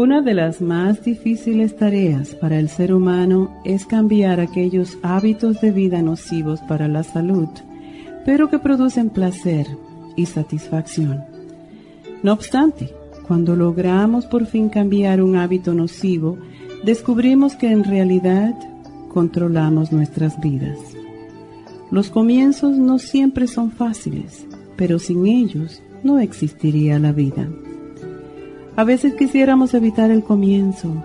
Una de las más difíciles tareas para el ser humano es cambiar aquellos hábitos de vida nocivos para la salud, pero que producen placer y satisfacción. No obstante, cuando logramos por fin cambiar un hábito nocivo, descubrimos que en realidad controlamos nuestras vidas. Los comienzos no siempre son fáciles, pero sin ellos no existiría la vida. A veces quisiéramos evitar el comienzo,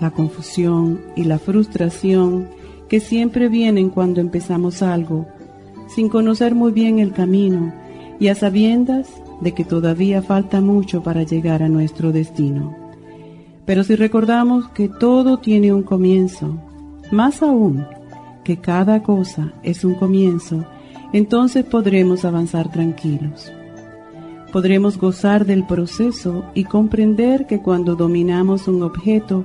la confusión y la frustración que siempre vienen cuando empezamos algo, sin conocer muy bien el camino y a sabiendas de que todavía falta mucho para llegar a nuestro destino. Pero si recordamos que todo tiene un comienzo, más aún que cada cosa es un comienzo, entonces podremos avanzar tranquilos podremos gozar del proceso y comprender que cuando dominamos un objeto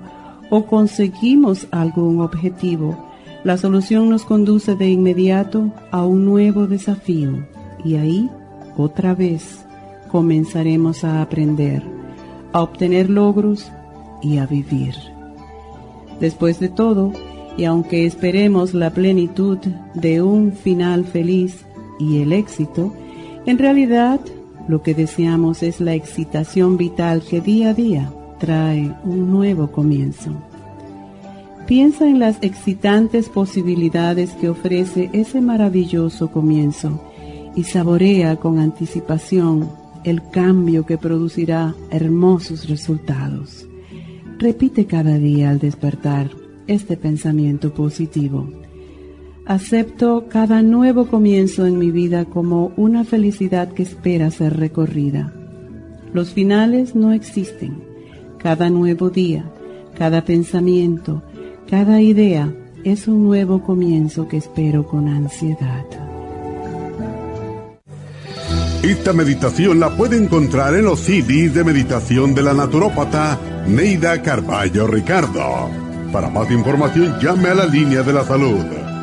o conseguimos algún objetivo, la solución nos conduce de inmediato a un nuevo desafío y ahí, otra vez, comenzaremos a aprender, a obtener logros y a vivir. Después de todo, y aunque esperemos la plenitud de un final feliz y el éxito, en realidad lo que deseamos es la excitación vital que día a día trae un nuevo comienzo. Piensa en las excitantes posibilidades que ofrece ese maravilloso comienzo y saborea con anticipación el cambio que producirá hermosos resultados. Repite cada día al despertar este pensamiento positivo. Acepto cada nuevo comienzo en mi vida como una felicidad que espera ser recorrida. Los finales no existen. Cada nuevo día, cada pensamiento, cada idea es un nuevo comienzo que espero con ansiedad. Esta meditación la puede encontrar en los CDs de meditación de la naturópata Neida Carballo Ricardo. Para más información llame a la línea de la salud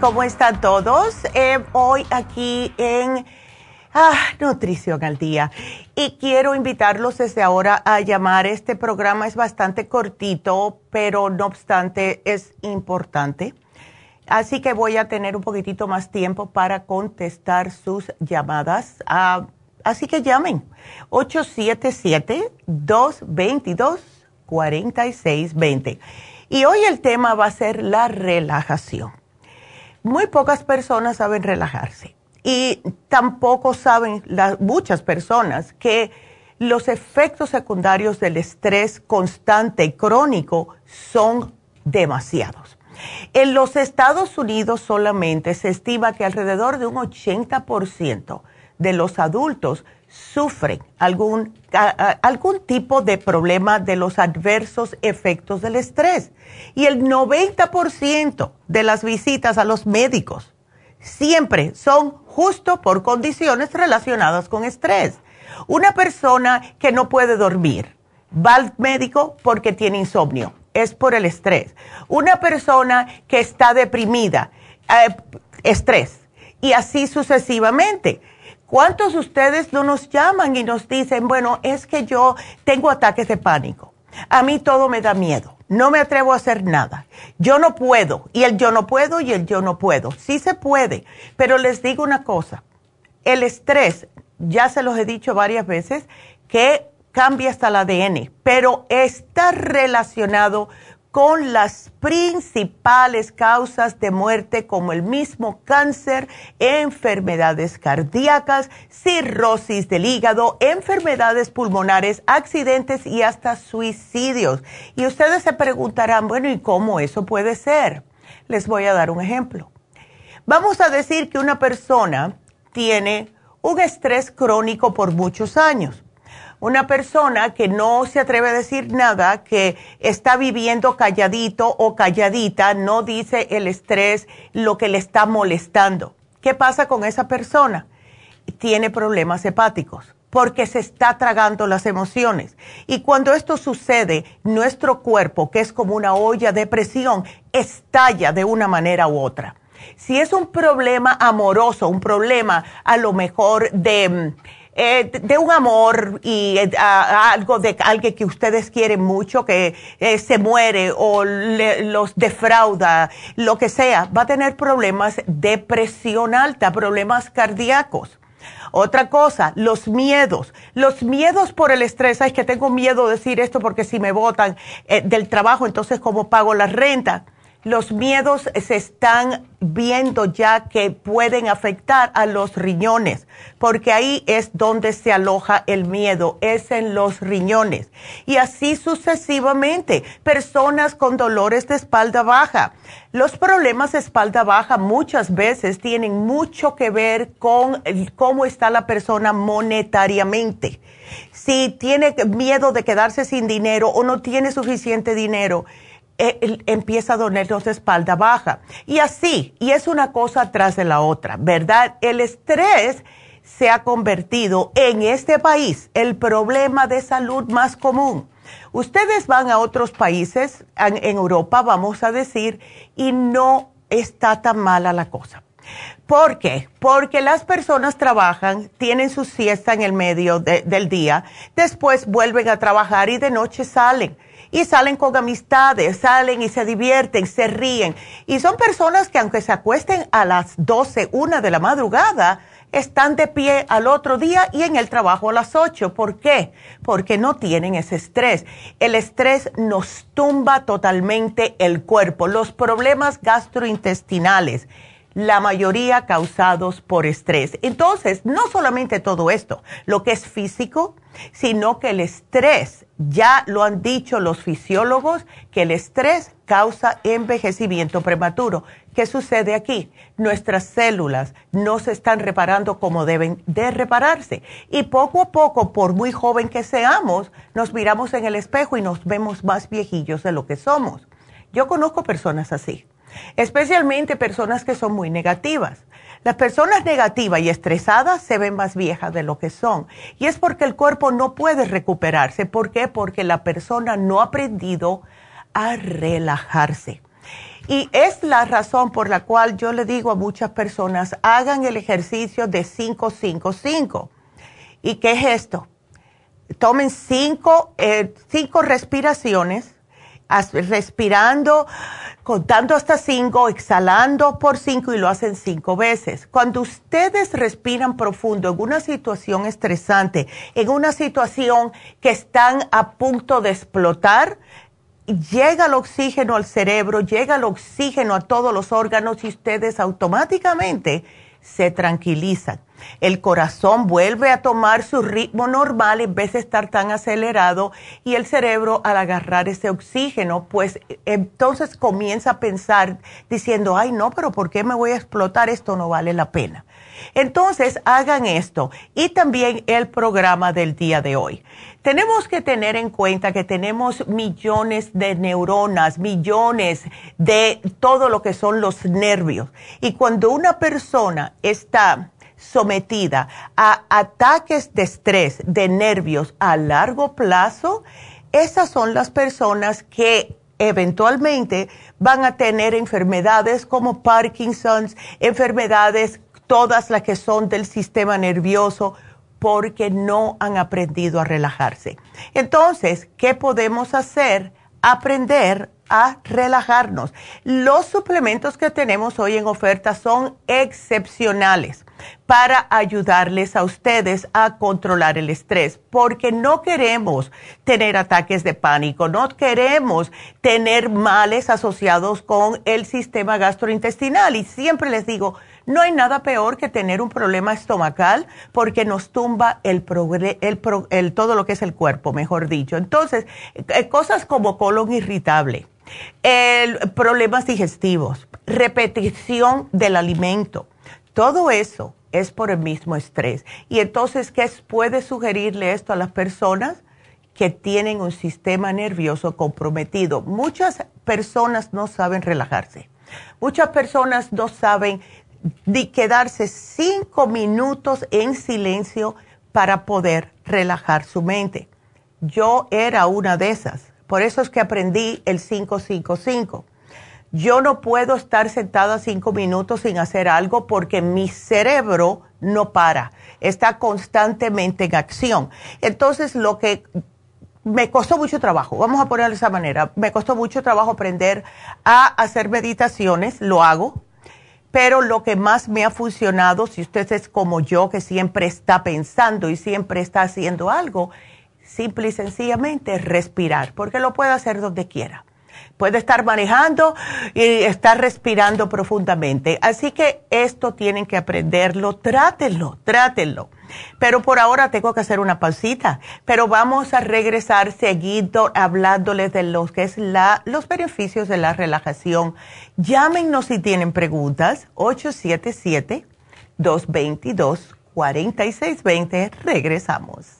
¿Cómo están todos? Eh, hoy aquí en ah, Nutrición al Día. Y quiero invitarlos desde ahora a llamar. Este programa es bastante cortito, pero no obstante es importante. Así que voy a tener un poquitito más tiempo para contestar sus llamadas. Ah, así que llamen 877-222-4620. Y hoy el tema va a ser la relajación. Muy pocas personas saben relajarse y tampoco saben muchas personas que los efectos secundarios del estrés constante y crónico son demasiados. En los Estados Unidos solamente se estima que alrededor de un 80% de los adultos sufren algún, algún tipo de problema de los adversos efectos del estrés. Y el 90% de las visitas a los médicos siempre son justo por condiciones relacionadas con estrés. Una persona que no puede dormir va al médico porque tiene insomnio, es por el estrés. Una persona que está deprimida, eh, estrés, y así sucesivamente. ¿Cuántos de ustedes no nos llaman y nos dicen, bueno, es que yo tengo ataques de pánico? A mí todo me da miedo. No me atrevo a hacer nada. Yo no puedo. Y el yo no puedo y el yo no puedo. Sí se puede. Pero les digo una cosa. El estrés, ya se los he dicho varias veces, que cambia hasta el ADN, pero está relacionado con las principales causas de muerte como el mismo cáncer, enfermedades cardíacas, cirrosis del hígado, enfermedades pulmonares, accidentes y hasta suicidios. Y ustedes se preguntarán, bueno, ¿y cómo eso puede ser? Les voy a dar un ejemplo. Vamos a decir que una persona tiene un estrés crónico por muchos años una persona que no se atreve a decir nada, que está viviendo calladito o calladita, no dice el estrés, lo que le está molestando. ¿Qué pasa con esa persona? Tiene problemas hepáticos porque se está tragando las emociones. Y cuando esto sucede, nuestro cuerpo, que es como una olla de presión, estalla de una manera u otra. Si es un problema amoroso, un problema a lo mejor de mm, eh, de un amor y eh, algo de alguien que ustedes quieren mucho, que eh, se muere o los defrauda, lo que sea, va a tener problemas de presión alta, problemas cardíacos. Otra cosa, los miedos. Los miedos por el estrés. Es que tengo miedo de decir esto porque si me votan del trabajo, entonces ¿cómo pago la renta? Los miedos se están viendo ya que pueden afectar a los riñones, porque ahí es donde se aloja el miedo, es en los riñones. Y así sucesivamente, personas con dolores de espalda baja. Los problemas de espalda baja muchas veces tienen mucho que ver con cómo está la persona monetariamente. Si tiene miedo de quedarse sin dinero o no tiene suficiente dinero, eh, empieza a dolernos de espalda baja. Y así, y es una cosa tras de la otra, ¿verdad? El estrés se ha convertido en este país el problema de salud más común. Ustedes van a otros países, en, Europa vamos a decir, y no está tan mala la cosa. ¿Por qué? Porque las personas trabajan, tienen su siesta en el medio del día, después vuelven a trabajar y de noche salen y salen con amistades, salen y se divierten, se ríen. Y son personas que aunque se acuesten a las 12, una de la madrugada, están de pie al otro día y en el trabajo a las 8. ¿Por qué? Porque no tienen ese estrés. El estrés nos tumba totalmente el cuerpo. Los problemas gastrointestinales, la mayoría causados por estrés. Entonces, no solamente todo esto, lo que es físico, sino que el estrés, ya lo han dicho los fisiólogos, que el estrés causa envejecimiento prematuro. ¿Qué sucede aquí? Nuestras células no se están reparando como deben de repararse. Y poco a poco, por muy joven que seamos, nos miramos en el espejo y nos vemos más viejillos de lo que somos. Yo conozco personas así especialmente personas que son muy negativas. Las personas negativas y estresadas se ven más viejas de lo que son. Y es porque el cuerpo no puede recuperarse. ¿Por qué? Porque la persona no ha aprendido a relajarse. Y es la razón por la cual yo le digo a muchas personas, hagan el ejercicio de 5-5-5. ¿Y qué es esto? Tomen cinco, eh, cinco respiraciones, respirando contando hasta cinco, exhalando por cinco y lo hacen cinco veces. Cuando ustedes respiran profundo en una situación estresante, en una situación que están a punto de explotar, llega el oxígeno al cerebro, llega el oxígeno a todos los órganos y ustedes automáticamente se tranquilizan. El corazón vuelve a tomar su ritmo normal en vez de estar tan acelerado y el cerebro al agarrar ese oxígeno, pues entonces comienza a pensar diciendo, ay no, pero ¿por qué me voy a explotar? Esto no vale la pena. Entonces hagan esto y también el programa del día de hoy. Tenemos que tener en cuenta que tenemos millones de neuronas, millones de todo lo que son los nervios. Y cuando una persona está sometida a ataques de estrés, de nervios a largo plazo, esas son las personas que eventualmente van a tener enfermedades como Parkinson's, enfermedades todas las que son del sistema nervioso, porque no han aprendido a relajarse. Entonces, ¿qué podemos hacer? Aprender a relajarnos. Los suplementos que tenemos hoy en oferta son excepcionales para ayudarles a ustedes a controlar el estrés, porque no queremos tener ataques de pánico, no queremos tener males asociados con el sistema gastrointestinal. Y siempre les digo, no hay nada peor que tener un problema estomacal porque nos tumba el, el, todo lo que es el cuerpo, mejor dicho. Entonces, eh, cosas como colon irritable, el, problemas digestivos, repetición del alimento, todo eso es por el mismo estrés. Y entonces, ¿qué puede sugerirle esto a las personas? que tienen un sistema nervioso comprometido. Muchas personas no saben relajarse. Muchas personas no saben de quedarse cinco minutos en silencio para poder relajar su mente. Yo era una de esas. Por eso es que aprendí el 555. Yo no puedo estar sentada cinco minutos sin hacer algo porque mi cerebro no para, está constantemente en acción. Entonces, lo que me costó mucho trabajo, vamos a ponerlo de esa manera, me costó mucho trabajo aprender a hacer meditaciones, lo hago, pero lo que más me ha funcionado, si usted es como yo, que siempre está pensando y siempre está haciendo algo, simple y sencillamente respirar, porque lo puede hacer donde quiera puede estar manejando y estar respirando profundamente. Así que esto tienen que aprenderlo, trátenlo, trátenlo. Pero por ahora tengo que hacer una pausita, pero vamos a regresar seguido hablándoles de lo que es la, los beneficios de la relajación. Llámenos si tienen preguntas, 877-222-4620. Regresamos.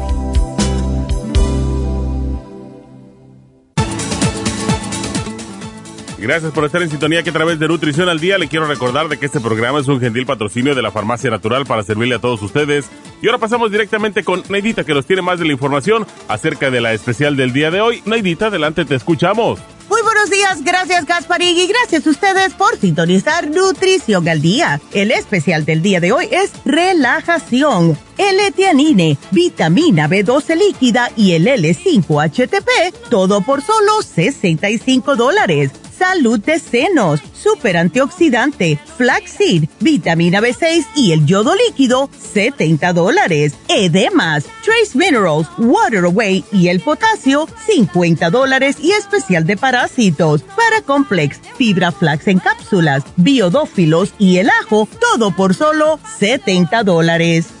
Gracias por estar en sintonía que a través de Nutrición al Día le quiero recordar de que este programa es un gentil patrocinio de la Farmacia Natural para servirle a todos ustedes. Y ahora pasamos directamente con Neidita que nos tiene más de la información acerca de la especial del día de hoy. Neidita, adelante, te escuchamos. Muy buenos días, gracias Gasparín y gracias a ustedes por sintonizar Nutrición al Día. El especial del día de hoy es relajación, L-Tianine, vitamina B12 líquida y el L5-HTP, todo por solo 65 dólares salud de senos, super antioxidante, flaxseed, vitamina B6 y el yodo líquido, 70 dólares. Edemas, trace minerals, water away y el potasio, 50 dólares y especial de parásitos. Para complex, fibra flax en cápsulas, biodófilos y el ajo, todo por solo 70 dólares.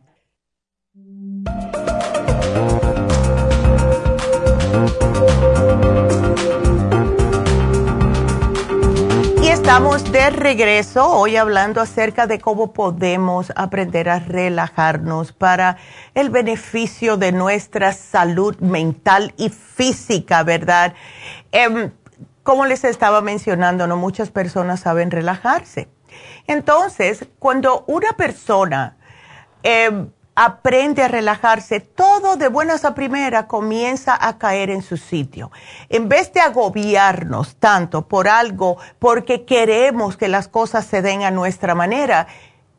Estamos de regreso hoy hablando acerca de cómo podemos aprender a relajarnos para el beneficio de nuestra salud mental y física, ¿verdad? Em, como les estaba mencionando, no muchas personas saben relajarse. Entonces, cuando una persona em, aprende a relajarse, todo de buenas a primera comienza a caer en su sitio. En vez de agobiarnos tanto por algo, porque queremos que las cosas se den a nuestra manera,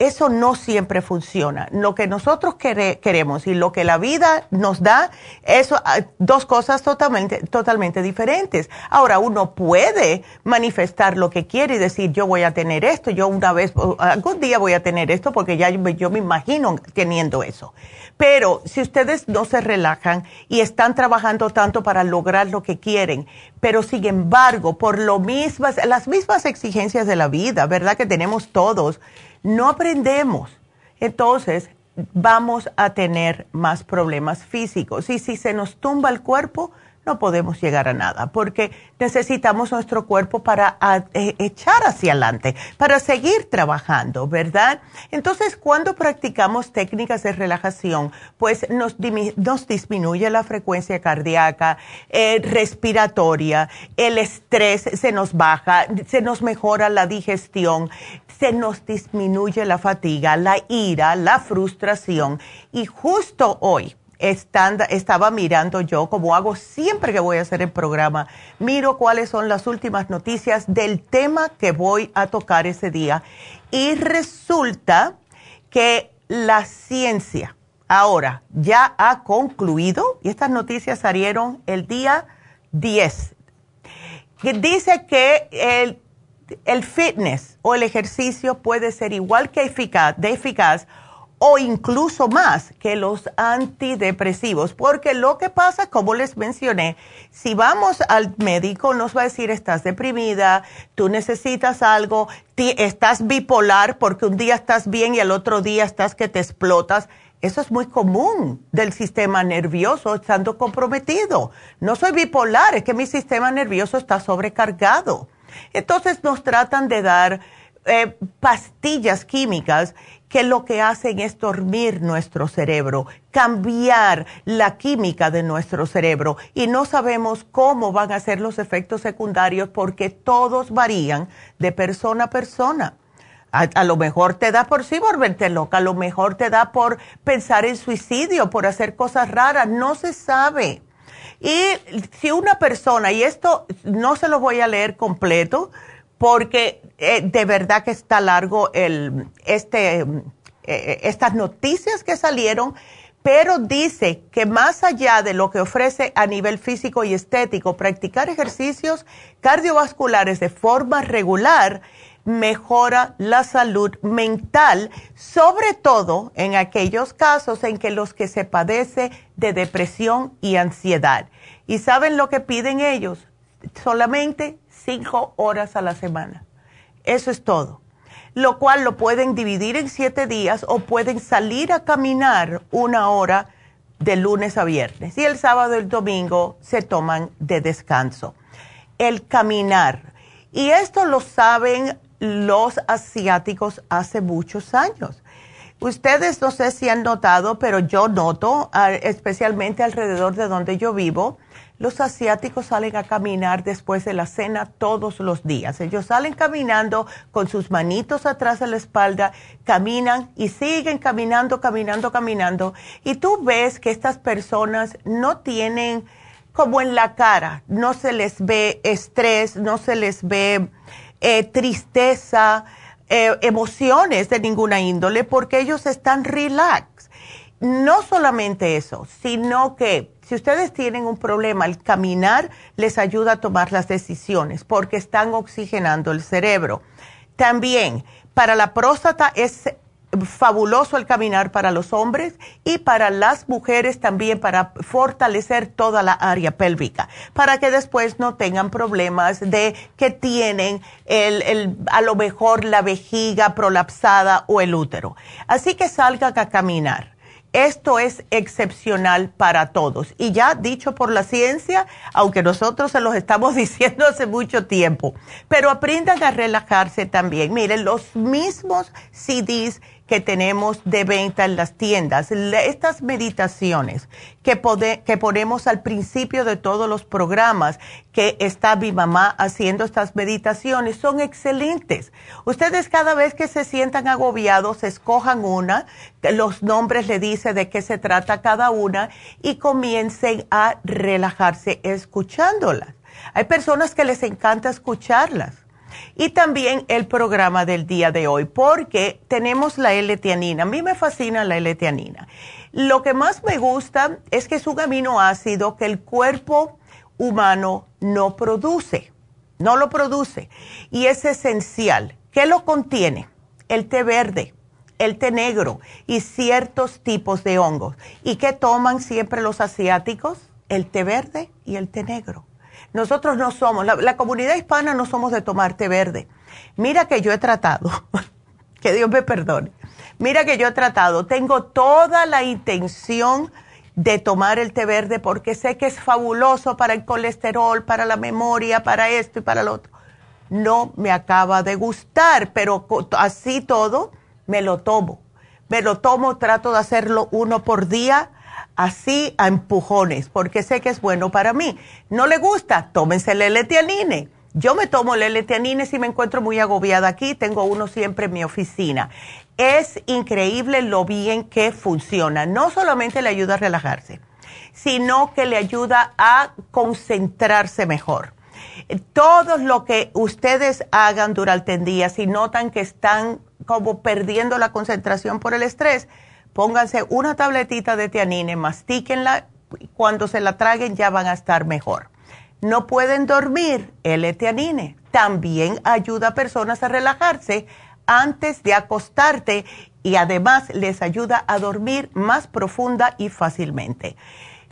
eso no siempre funciona. Lo que nosotros queremos y lo que la vida nos da, eso, ah, dos cosas totalmente, totalmente diferentes. Ahora, uno puede manifestar lo que quiere y decir, yo voy a tener esto, yo una vez, algún día voy a tener esto porque ya yo, yo me imagino teniendo eso. Pero si ustedes no se relajan y están trabajando tanto para lograr lo que quieren, pero sin embargo, por lo mismas, las mismas exigencias de la vida, ¿verdad? Que tenemos todos, no aprendemos. Entonces, vamos a tener más problemas físicos. Y si se nos tumba el cuerpo, no podemos llegar a nada, porque necesitamos nuestro cuerpo para e, echar hacia adelante, para seguir trabajando, ¿verdad? Entonces, cuando practicamos técnicas de relajación, pues nos, disminuye la frecuencia cardíaca, eh, respiratoria, el estrés se nos baja, se nos mejora la digestión, se nos disminuye la fatiga, la ira, la frustración. Y justo hoy, estaba mirando yo, como hago siempre que voy a hacer el programa, miro cuáles son las últimas noticias del tema que voy a tocar ese día. Y resulta que la ciencia ahora ya ha concluido, y estas noticias salieron el día 10, que dice que el, el fitness o el ejercicio puede ser igual que eficaz, de eficaz o incluso más que los antidepresivos, porque lo que pasa, como les mencioné, si vamos al médico nos va a decir estás deprimida, tú necesitas algo, estás bipolar porque un día estás bien y al otro día estás que te explotas. Eso es muy común del sistema nervioso estando comprometido. No soy bipolar, es que mi sistema nervioso está sobrecargado. Entonces nos tratan de dar eh, pastillas químicas que lo que hacen es dormir nuestro cerebro, cambiar la química de nuestro cerebro y no sabemos cómo van a ser los efectos secundarios porque todos varían de persona a persona. A, lo mejor te da por sí volverte loca, a lo mejor te da por pensar en suicidio, por hacer cosas raras, no se sabe. Y si una persona, y esto no se lo voy a leer completo, porque eh, de verdad que está largo el, este, eh, estas noticias que salieron, pero dice que más allá de lo que ofrece a nivel físico y estético, practicar ejercicios cardiovasculares de forma regular mejora la salud mental, sobre todo en aquellos casos en que los que se padece de depresión y ansiedad. ¿Y saben lo que piden ellos? Solamente cinco horas a la semana. Eso es todo. Lo cual lo pueden dividir en siete días o pueden salir a caminar una hora de lunes a viernes. Y el sábado y el domingo se toman de descanso. El caminar. Y esto lo saben los asiáticos hace muchos años. Ustedes no sé si han notado, pero yo noto, especialmente alrededor de donde yo vivo, los asiáticos salen a caminar después de la cena todos los días. Ellos salen caminando con sus manitos atrás de la espalda, caminan y siguen caminando, caminando, caminando. Y tú ves que estas personas no tienen como en la cara, no se les ve estrés, no se les ve eh, tristeza, eh, emociones de ninguna índole, porque ellos están relax. No solamente eso, sino que si ustedes tienen un problema, el caminar les ayuda a tomar las decisiones porque están oxigenando el cerebro. También para la próstata es fabuloso el caminar para los hombres y para las mujeres también para fortalecer toda la área pélvica, para que después no tengan problemas de que tienen el, a lo mejor la vejiga prolapsada o el útero. Así que salgan a caminar esto es excepcional para todos. Y ya dicho por la ciencia, aunque nosotros se los estamos diciendo hace mucho tiempo, pero aprendan a relajarse también. Miren, los mismos CDs que tenemos de venta en las tiendas. Estas meditaciones que, que ponemos al principio de todos los programas, que está mi mamá haciendo estas meditaciones, son excelentes. Ustedes cada vez que se sientan agobiados, escojan una, los nombres le dice de qué se trata cada una y comiencen a relajarse escuchándolas. Hay personas que les encanta escucharlas y también el programa del día de hoy, porque tenemos la L-teanina. A mí me fascina la L-teanina. Lo que más me gusta es que es un aminoácido que el cuerpo humano no produce, no lo produce. Y es esencial. ¿Qué lo contiene? El té verde, el té negro y ciertos tipos de hongos. ¿Y qué toman siempre los asiáticos? El té verde y el té negro. Nosotros no somos, la, comunidad hispana no somos de tomar té verde. Mira que yo he tratado, que Dios me perdone. Mira que yo he tratado, tengo toda la intención de tomar el té verde porque sé que es fabuloso para el colesterol, para la memoria, para esto y para lo otro. No me acaba de gustar, pero así todo me lo tomo. Me lo tomo, trato de hacerlo uno por día así a empujones, porque sé que es bueno para mí. ¿No le gusta? Tómense el L-Tianine. Yo me tomo el L-Tianine si me encuentro muy agobiada aquí, tengo uno siempre en mi oficina. Es increíble lo bien que funciona. No solamente le ayuda a relajarse, sino que le ayuda a concentrarse mejor. Todo lo que ustedes hagan durante el día, si notan que están como perdiendo la concentración por el estrés, pónganse una tabletita de tianine, mastíquenla, cuando se la traguen ya van a estar mejor. No pueden dormir, el tianine también ayuda a personas a relajarse antes de acostarte y además les ayuda a dormir más profunda y fácilmente.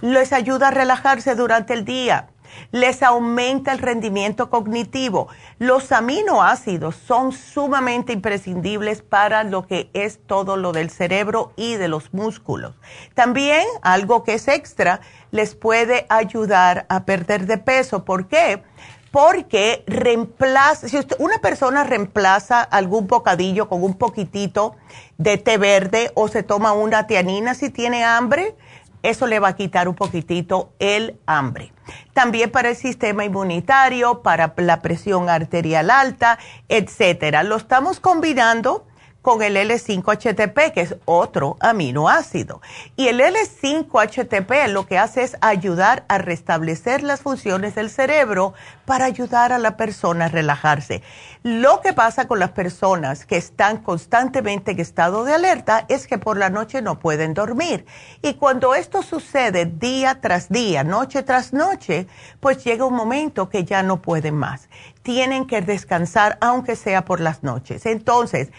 Les ayuda a relajarse durante el día les aumenta el rendimiento cognitivo. Los aminoácidos son sumamente imprescindibles para lo que es todo lo del cerebro y de los músculos. También algo que es extra les puede ayudar a perder de peso. ¿Por qué? Porque reemplaza, si una persona reemplaza algún bocadillo con un poquitito de té verde o se toma una tianina si tiene hambre, eso le va a quitar un poquitito el hambre. También para el sistema inmunitario, para la presión arterial alta, etcétera. Lo estamos combinando con el L5-HTP, que es otro aminoácido. Y el L5-HTP lo que hace es ayudar a restablecer las funciones del cerebro para ayudar a la persona a relajarse. Lo que pasa con las personas que están constantemente en estado de alerta es que por la noche no pueden dormir. Y cuando esto sucede día tras día, noche tras noche, pues llega un momento que ya no pueden más. Tienen que descansar aunque sea por las noches. Entonces,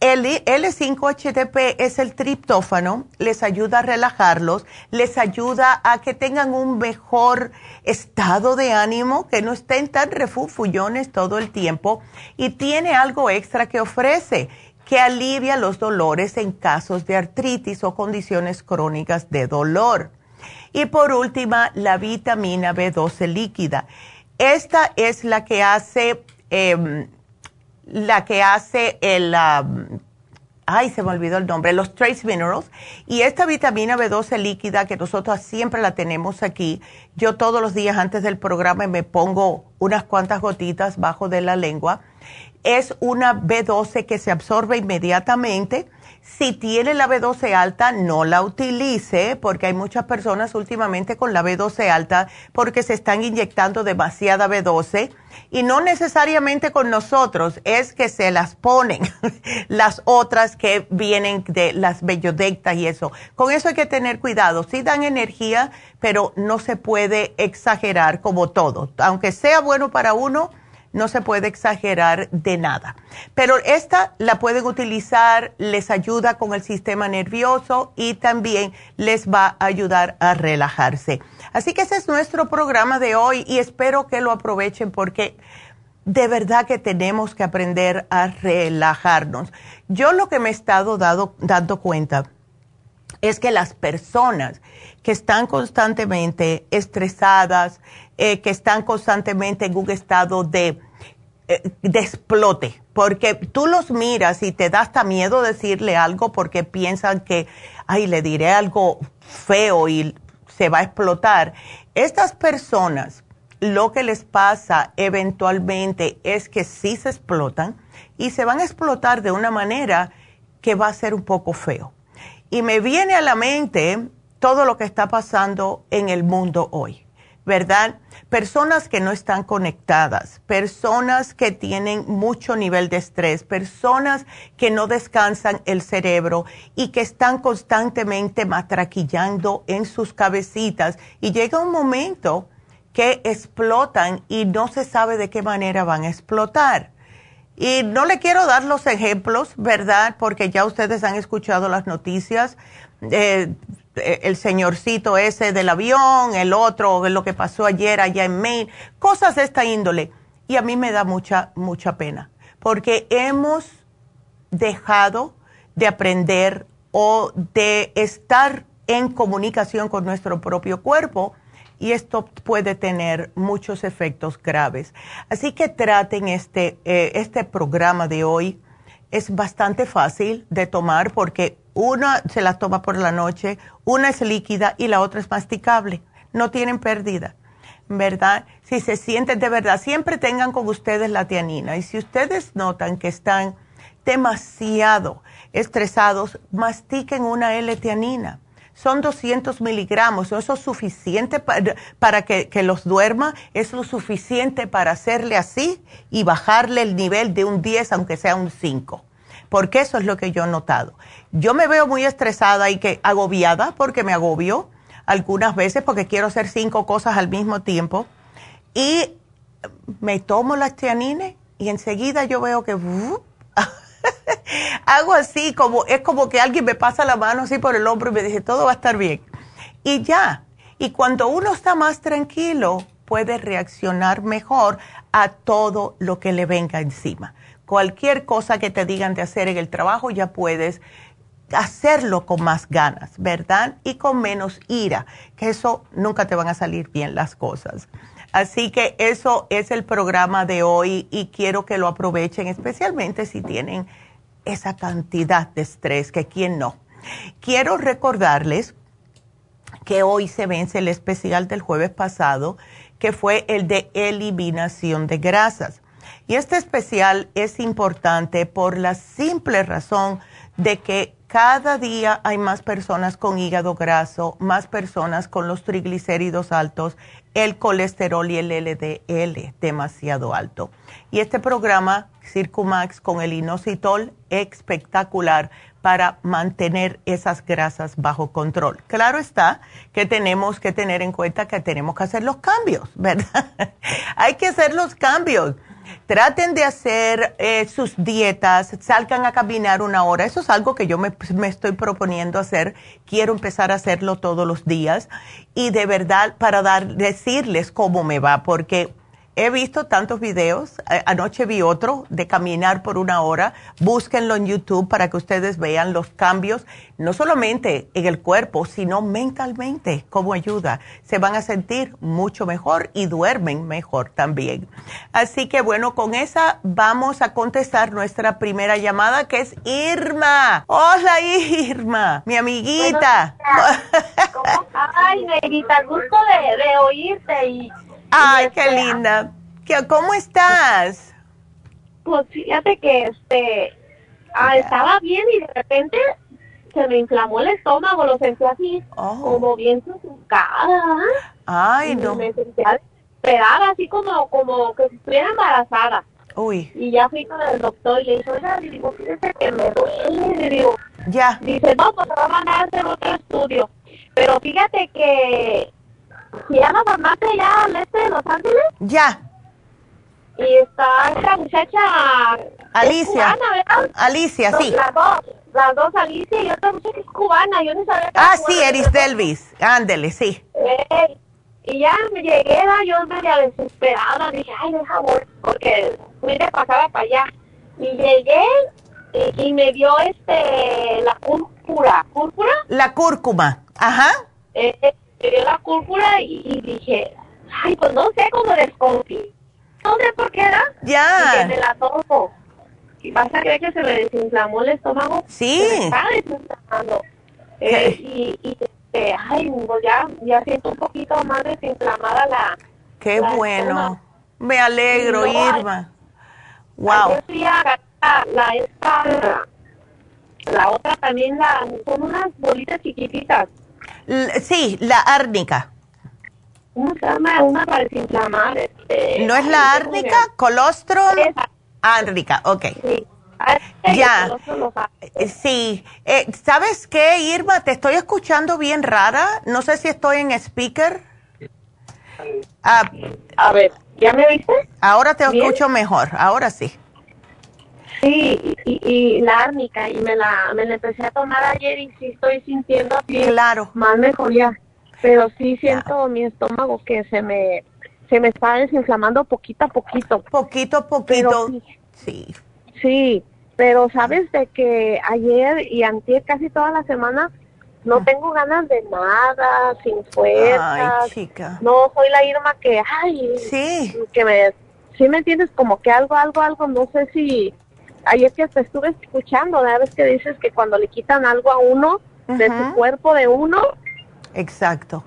el L5-HTP es el triptófano, les ayuda a relajarlos, les ayuda a que tengan un mejor estado de ánimo, que no estén tan refufullones todo el tiempo y tiene algo extra que ofrece que alivia los dolores en casos de artritis o condiciones crónicas de dolor. Y por última, la vitamina B12 líquida. Esta es la que hace... Em, la que hace el, ay, se me olvidó el nombre, los Trace Minerals. Y esta vitamina B12 líquida que nosotros siempre la tenemos aquí, yo todos los días antes del programa me pongo unas cuantas gotitas bajo de la lengua. Es una B12 que se absorbe inmediatamente si tiene la B12 alta, no la utilice porque hay muchas personas últimamente con la B12 alta porque se están inyectando demasiada B12 y no necesariamente con nosotros, es que se las ponen las otras que vienen de las bellodectas y eso. Con eso hay que tener cuidado. Sí dan energía, pero no se puede exagerar como todo. Aunque sea bueno para uno, no se puede exagerar de nada. Pero esta la pueden utilizar, les ayuda con el sistema nervioso y también les va a ayudar a relajarse. Así que ese es nuestro programa de hoy y espero que lo aprovechen porque de verdad que tenemos que aprender a relajarnos. Yo lo que me he estado dando cuenta es que las personas que están constantemente estresadas, eh, que están constantemente en un estado de eh, explote, porque tú los miras y te da hasta miedo decirle algo porque piensan que, ay, le diré algo feo y se va a explotar. Estas personas, lo que les pasa eventualmente es que sí se explotan y se van a explotar de una manera que va a ser un poco feo. Y me viene a la mente todo lo que está pasando en el mundo hoy. ¿Verdad? Personas que no están conectadas, personas que tienen mucho nivel de estrés, personas que no descansan el cerebro y que están constantemente matraquillando en sus cabecitas y llega un momento que explotan y no se sabe de qué manera van a explotar. Y no le quiero dar los ejemplos, ¿verdad? Porque ya ustedes han escuchado las noticias. Eh, el señorcito ese del avión, el otro, lo que pasó ayer allá en Maine, cosas de esta índole. Y a mí me da mucha, mucha pena, porque hemos dejado de aprender o de estar en comunicación con nuestro propio cuerpo y esto puede tener muchos efectos graves. Así que traten este, eh, este programa de hoy. Es bastante fácil de tomar porque una se las toma por la noche, una es líquida y la otra es masticable. No tienen pérdida, ¿verdad? Si se sienten de verdad, siempre tengan con ustedes la tianina. Y si ustedes notan que están demasiado estresados, mastiquen una L-tianina. Son 200 miligramos, eso es suficiente para, que, que, los duerma, es lo suficiente para hacerle así y bajarle el nivel de un 10, aunque sea un 5 porque eso es lo que yo he notado. Yo me veo muy estresada y que agobiada porque me agobio algunas veces porque quiero hacer cinco cosas al mismo tiempo. Y me tomo las tianines y enseguida yo veo que hago así como es como que alguien me pasa la mano así por el hombro y me dice todo va a estar bien y ya. Y cuando uno está más tranquilo puede reaccionar mejor a todo lo que le venga encima cualquier cosa que te digan de hacer en el trabajo ya puedes hacerlo con más ganas, ¿verdad? Y con menos ira, que eso nunca te van a salir bien las cosas. Así que eso es el programa de hoy y quiero que lo aprovechen, especialmente si tienen esa cantidad de estrés, que quien no. Quiero recordarles que hoy se vence el especial del jueves pasado, que fue el de eliminación de grasas. Y este especial es importante por la simple razón de que cada día hay más personas con hígado graso, más personas con los triglicéridos altos, el colesterol y el LDL demasiado alto. Y este programa, Circumax con el inositol, espectacular para mantener esas grasas bajo control. Claro está que tenemos que tener en cuenta que tenemos que hacer los cambios, ¿verdad? hay que hacer los cambios traten de hacer eh, sus dietas, salgan a caminar una hora. Eso es algo que yo me, estoy proponiendo hacer. Quiero empezar a hacerlo todos los días y de verdad para dar, decirles cómo me va, porque he visto tantos videos. Eh, anoche vi otro de caminar por una hora. Búsquenlo en YouTube para que ustedes vean los cambios, no solamente en el cuerpo, sino mentalmente, cómo ayuda. Se van a sentir mucho mejor y duermen mejor también. Así que bueno, con esa vamos a contestar nuestra primera llamada, que es Irma. Hola Irma, mi amiguita. Ay, Negrita, gusto de, oírte y... Ay, qué linda. ¿Cómo estás? Pues fíjate que este, ah, estaba bien y de repente se me inflamó el estómago, lo sentí así, oh. como bien sucada. Ay, no. Me sentía desesperada, así como, como que estuviera embarazada. Uy. Y ya fui con el doctor y le dije, oiga, digo, fíjese que me duele, digo. Ya. Dice, no, pues te va a mandar a hacer otro estudio. Pero fíjate que llama farmacia ya al este de Los Ángeles. Ya. Y está esta muchacha. Alicia. Cubana, Alicia, sí. Las dos, las dos Alicia y otra muchacha que es cubana. Yo no sabía que Ah, sí, Eris Delvis. Ándele, sí. Eh, y ya me llegué, yo media desesperada. Dije, ay, deja porque fui de pasada para allá. Y llegué y, me dio este la cúrcura. ¿Cúrcura? La cúrcuma. Ajá. Eh, me dio la cúrcura y, dije, ay, pues no sé cómo desconfié no sé por qué era. Ya. Y me la tomo. Y vas a creer que se me desinflamó el estómago. Sí. Se me está desinflamando. Eh, y, y este, ay, pues ya, ya siento un poquito más desinflamada la. Qué bueno. Me alegro, Irma. Wow. Fui a la, la, esta, la otra también, la, son unas bolitas chiquititas. Sí, la árnica. ¿Cómo se llama? Una para desinflamar. Este, ¿No es la árnica? ¿Colostrum? Árnica, ok. Sí. Ya. Eh, sí. Eh, ¿Sabes qué, Irma? Te estoy escuchando bien rara. No sé si estoy en speaker. Ah, a ver, ¿ya me viste? Ahora te escucho mejor. Ahora sí. Sí, y, la árnica, y me la, me la empecé a tomar ayer y sí estoy sintiendo así. Claro. Más mejoría pero sí siento mi estómago que se me se me está desinflamando poquito a poquito. Poquito a poquito. sí. Sí, pero sabes de que ayer y antier casi toda la semana no ah. tengo ganas de nada, sin fuerza. Ay, chica. No soy la Irma que, ay, sí. que me, sí me entiendes como que algo, algo, algo, no sé si, ayer que te estuve escuchando, una vez que dices que cuando le quitan algo a uno de su cuerpo de uno, Exacto.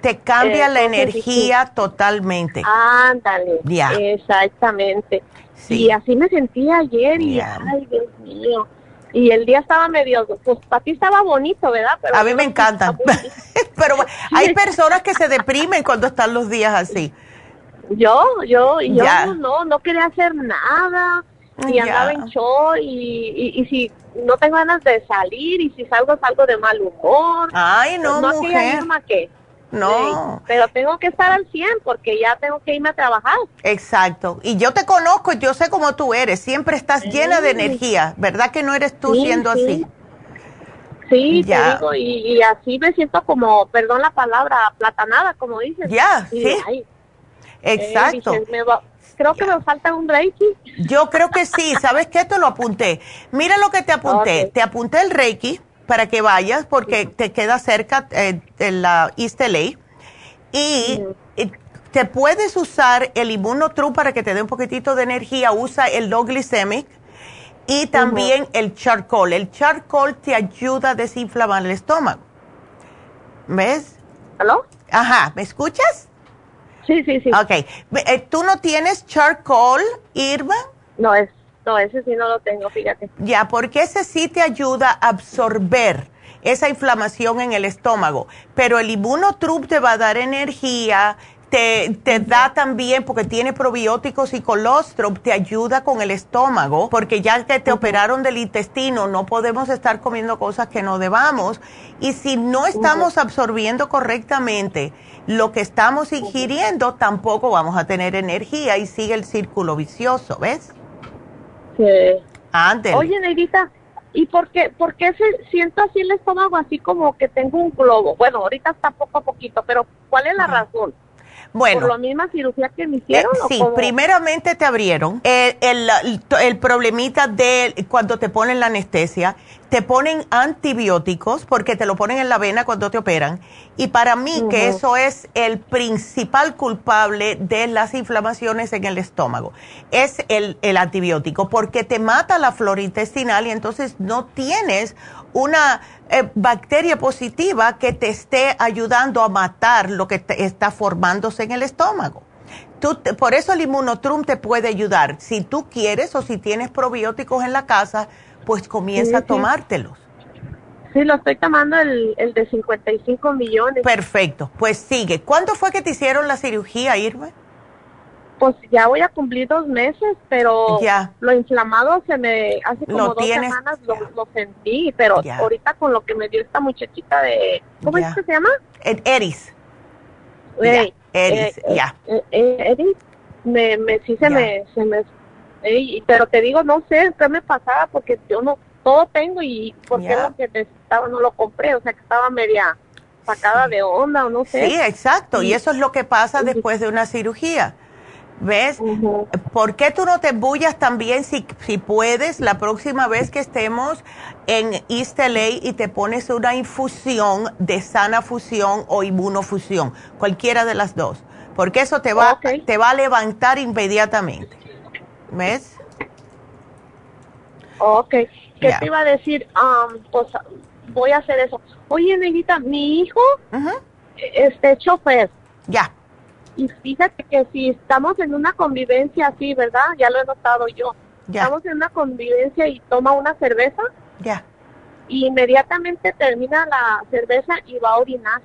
Te cambia la energía totalmente. Ándale. Ya. Exactamente. Sí. Y así me sentí ayer y, ay, Dios mío. Y el día estaba medio, pues para ti estaba bonito, ¿verdad? a mí me encanta. Pero hay personas que se deprimen cuando están los días así. Yo, yo, yo no, no quería hacer nada. Y andaba en show y, y si no tengo ganas de salir y si salgo salgo de mal humor. Ay, no, no mujer. que. No. pero tengo que estar al 100 porque ya tengo que irme a trabajar. Exacto. Y yo te conozco, yo sé cómo tú eres. Siempre estás llena de energía. ¿Verdad que no eres tú siendo así? Sí, ya. te digo, y, así me siento como, perdón la palabra, platanada, como dices. Ya, sí. Exacto creo que me falta un Reiki. Yo creo que sí, ¿sabes qué? Te lo apunté. Mira lo que te apunté. Te apunté el Reiki para que vayas porque te queda cerca eh, de la East LA. Y te puedes usar el Immunotru para que te dé un poquitito de energía. Usa el low glycemic y también el charcoal. El charcoal te ayuda a desinflamar el estómago. ¿Ves? ¿Aló? Ajá, ¿me escuchas? Sí, sí, sí. Ok. Eh, ¿Tú no tienes charcoal, Irma? No, es, no, ese sí no lo tengo, fíjate. Ya, porque ese sí te ayuda a absorber esa inflamación en el estómago. Pero el Immunotrup te va a dar energía, te, te, da también, porque tiene probióticos y colostrum, te ayuda con el estómago, porque ya que te operaron del intestino, no podemos estar comiendo cosas que no debamos. Y si no estamos absorbiendo correctamente, lo que estamos ingiriendo tampoco vamos a tener energía y sigue el círculo vicioso, ¿ves? Sí. Antes. Oye, Neidita, ¿y por qué, por qué se, siento así el estómago así como que tengo un globo? Bueno, ahorita está poco a poquito, pero ¿cuál es la razón? Bueno. ¿Por la misma cirugía que me hicieron? Eh, sí, primeramente te abrieron. El, el, el, problemita de cuando te ponen la anestesia, te ponen antibióticos porque te lo ponen en la vena cuando te operan. Y para mí que eso es el principal culpable de las inflamaciones en el estómago, es el, el antibiótico, porque te mata la flora intestinal y entonces no tienes una eh, bacteria positiva que te esté ayudando a matar lo que está formándose en el estómago. Tú, por eso el inmunotrum te puede ayudar. Si tú quieres o si tienes probióticos en la casa, pues comienza a tomártelos. Sí, lo estoy tomando el, el de 55 millones. Perfecto, pues sigue. ¿Cuándo fue que te hicieron la cirugía, Irma? Pues ya voy a cumplir dos meses, pero lo inflamado se me hace como dos semanas lo, sentí, pero ahorita con lo que me dio esta muchachita de ¿cómo es que se llama? Eris. Eris, eh, ya. Eh, eh, Eris, me, me sí se me se me pero te digo no sé qué me pasaba porque yo no todo tengo y porque lo que necesitaba no lo compré, o sea que estaba media sacada de onda o no sé. Sí, exacto, y eso es lo que pasa después de una cirugía ¿Ves? ¿Por qué tú no te bullas también si, si puedes la próxima vez que estemos en East LA y te pones una infusión de sana fusión o inmunofusión? Cualquiera de las dos. Porque eso te va, te va a levantar inmediatamente. ¿Ves? Ok. ¿Qué te iba a decir? Um, pues voy a hacer eso. Oye, Negrita, mi hijo, este chofer. Ya y fíjate que si estamos en una convivencia así, ¿verdad? Ya lo he notado yo. Estamos en una convivencia y toma una cerveza. Ya. Y inmediatamente termina la cerveza y va a orinar.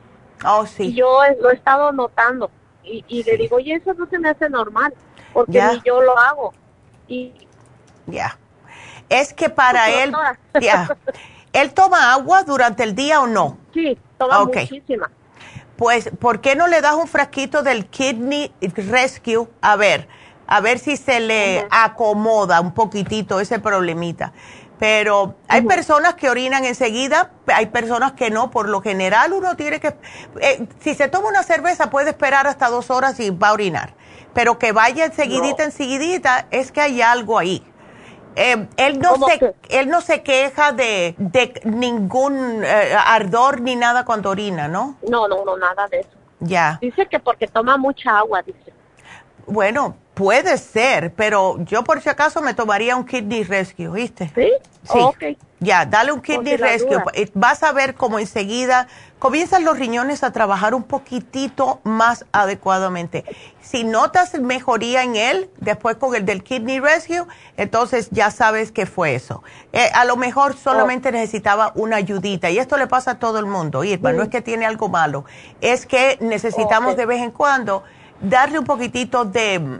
Oh, sí. Y yo lo he estado notando. Y, y le digo, oye, eso no se me hace normal. Porque ni yo lo hago. Y. Ya. Es que para él. Ya. ¿Él toma agua durante el día o no? Sí, toma muchísima pues ¿por qué no le das un frasquito del Kidney Rescue? A ver, a ver si se le acomoda un poquitito ese problemita. Pero hay personas que orinan enseguida, hay personas que no. Por lo general uno tiene que, eh, si se toma una cerveza puede esperar hasta dos horas y va a orinar. Pero que vaya enseguidita, enseguidita, es que hay algo ahí. Eh, él, no se, él no se queja de, de ningún eh, ardor ni nada cuando orina, ¿no? No, no, no, nada de eso. Ya. Dice que porque toma mucha agua, dice. Bueno, puede ser, pero yo por si acaso me tomaría un kidney rescue, ¿viste? Sí. Sí. Ya, dale un kidney rescue. Eh, vas a ver cómo enseguida comienzan los riñones a trabajar un poquitito más adecuadamente. Si notas mejoría en él, después con el del kidney rescue, entonces ya sabes que fue eso. Eh, a lo mejor solamente necesitaba una ayudita y esto le pasa a todo el mundo, Irma, no es que tiene algo malo, es que necesitamos de vez en cuando darle un poquitito de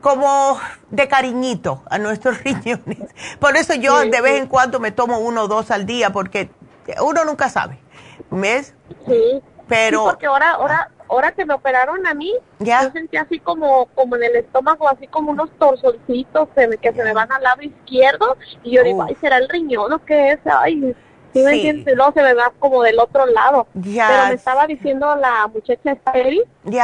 como de cariñito a nuestros riñones. Por eso yo de vez en cuando me tomo uno o dos al día, porque uno nunca sabe. ¿Ves? Sí. Pero. porque ahora, ahora, ahora que me operaron a mí, yo sentí así como, como en el estómago, así como unos torsoncitos que, se me van al lado izquierdo. Y yo digo, ay, ¿será el riñón o qué es? Ay, ¿Sí me entiendes? Luego se me va como del otro lado. Pero me estaba diciendo la muchacha Esteri,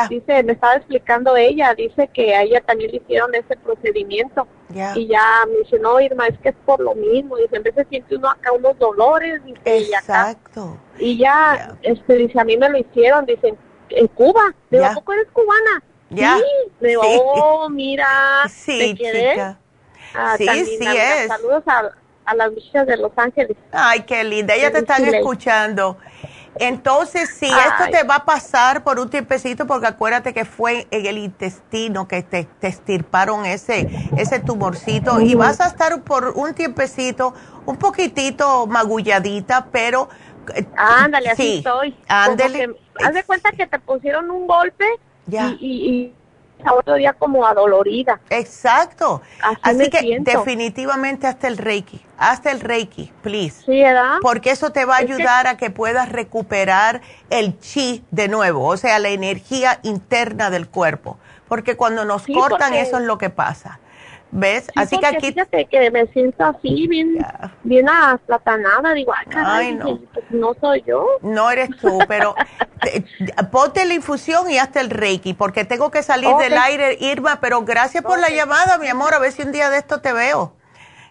dice, me estaba explicando ella, dice que a ella también le hicieron ese procedimiento. Y ya me dice, no, Irma, es que es por lo mismo. Dice, en vez siente uno acá unos dolores. Dice, Exacto. Y, ya, este, dice, a mí me lo hicieron, dice, en Cuba. Digo, ¿a poco eres cubana? Ya. Sí. Digo, oh, mira, sí, chica. Ah, sí, sí es. Saludos a a las muchachas de Los Ángeles. Ay, qué linda, ellas te están escuchando. Entonces, sí, esto te va a pasar por un tiempecito, porque acuérdate que fue en el intestino que te, te estirparon ese, ese tumorcito y vas a estar por un tiempecito un poquitro magulladita, pero... Eh, ándale, así estoy. Ándale. Haz de cuenta que te pusieron un golpe ya. y otro día como adolorida. Exacto. Así, que definitivamente hasta el Reiki, hasta el Reiki, please. Sí, ¿verdad? Porque eso te va a ayudar a que puedas recuperar el chi de nuevo, o sea, la energía interna del cuerpo. Porque cuando nos cortan, eso es lo que pasa. ¿Ves? así que aquí. Fíjate que me siento así, bien, bien aplatanada. Digo, ay, no. Pues, no soy yo. No eres tú, pero ponte la infusión y hazte el reiki, porque tengo que salir del aire, Irma, pero gracias por la llamada, mi amor, a ver si un día de esto te veo.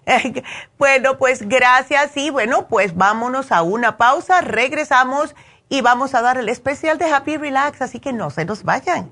bueno, pues gracias y bueno, pues vámonos a una pausa, regresamos y vamos a dar el especial de Happy Relax, así que no se nos vayan.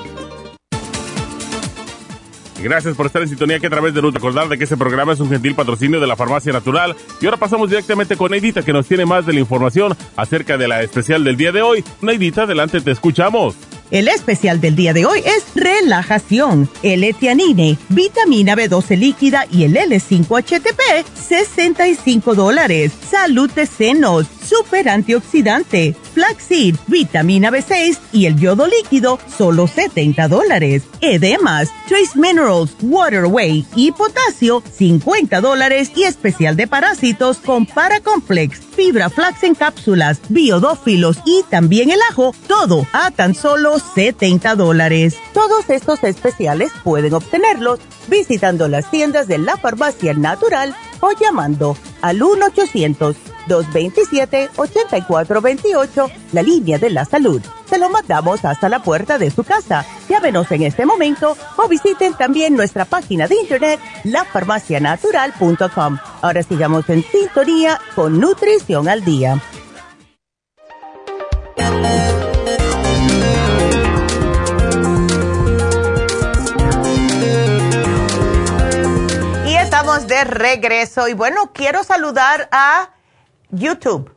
Gracias por estar en sintonía que a través de Ruth. Recordar de que este programa es un gentil patrocinio de la Farmacia Natural. Y ahora pasamos directamente con Neidita que nos tiene más de la información acerca de la especial del día de hoy. Neidita, adelante, te escuchamos. El especial del día de hoy es relajación, el etianine, vitamina B12 líquida y el L5-HTP, 65 dólares. Salud de senos, super antioxidante, flaxseed, vitamina B6 y el yodo líquido, solo 70 dólares. Edemas, trace minerals, waterway y potasio, 50 dólares y especial de parásitos con Paracomplex, fibra flax en cápsulas, biodófilos y también el ajo, todo a tan solo 70 dólares. Todos estos especiales pueden obtenerlos visitando las tiendas de la farmacia natural o llamando al 1-800-227-8428, la línea de la salud. Se lo mandamos hasta la puerta de su casa. Llávenos en este momento o visiten también nuestra página de internet, lafarmacianatural.com. Ahora sigamos en sintonía con Nutrición al Día. de regreso y bueno, quiero saludar a YouTube.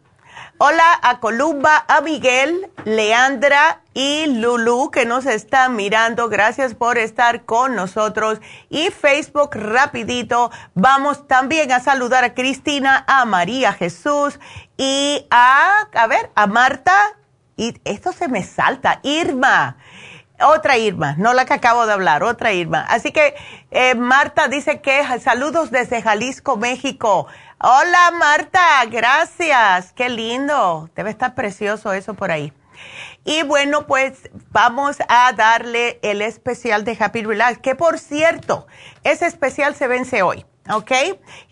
Hola a Columba, a Miguel, Leandra y Lulu que nos están mirando. Gracias por estar con nosotros. Y Facebook rapidito. Vamos también a saludar a Cristina, a María Jesús y a, a ver, a Marta. Y esto se me salta. Irma. Otra Irma, no la que acabo de hablar, otra Irma. Así que eh, Marta dice que saludos desde Jalisco, México. Hola Marta, gracias, qué lindo. Debe estar precioso eso por ahí. Y bueno, pues vamos a darle el especial de Happy Relax, que por cierto, ese especial se vence hoy, ¿ok?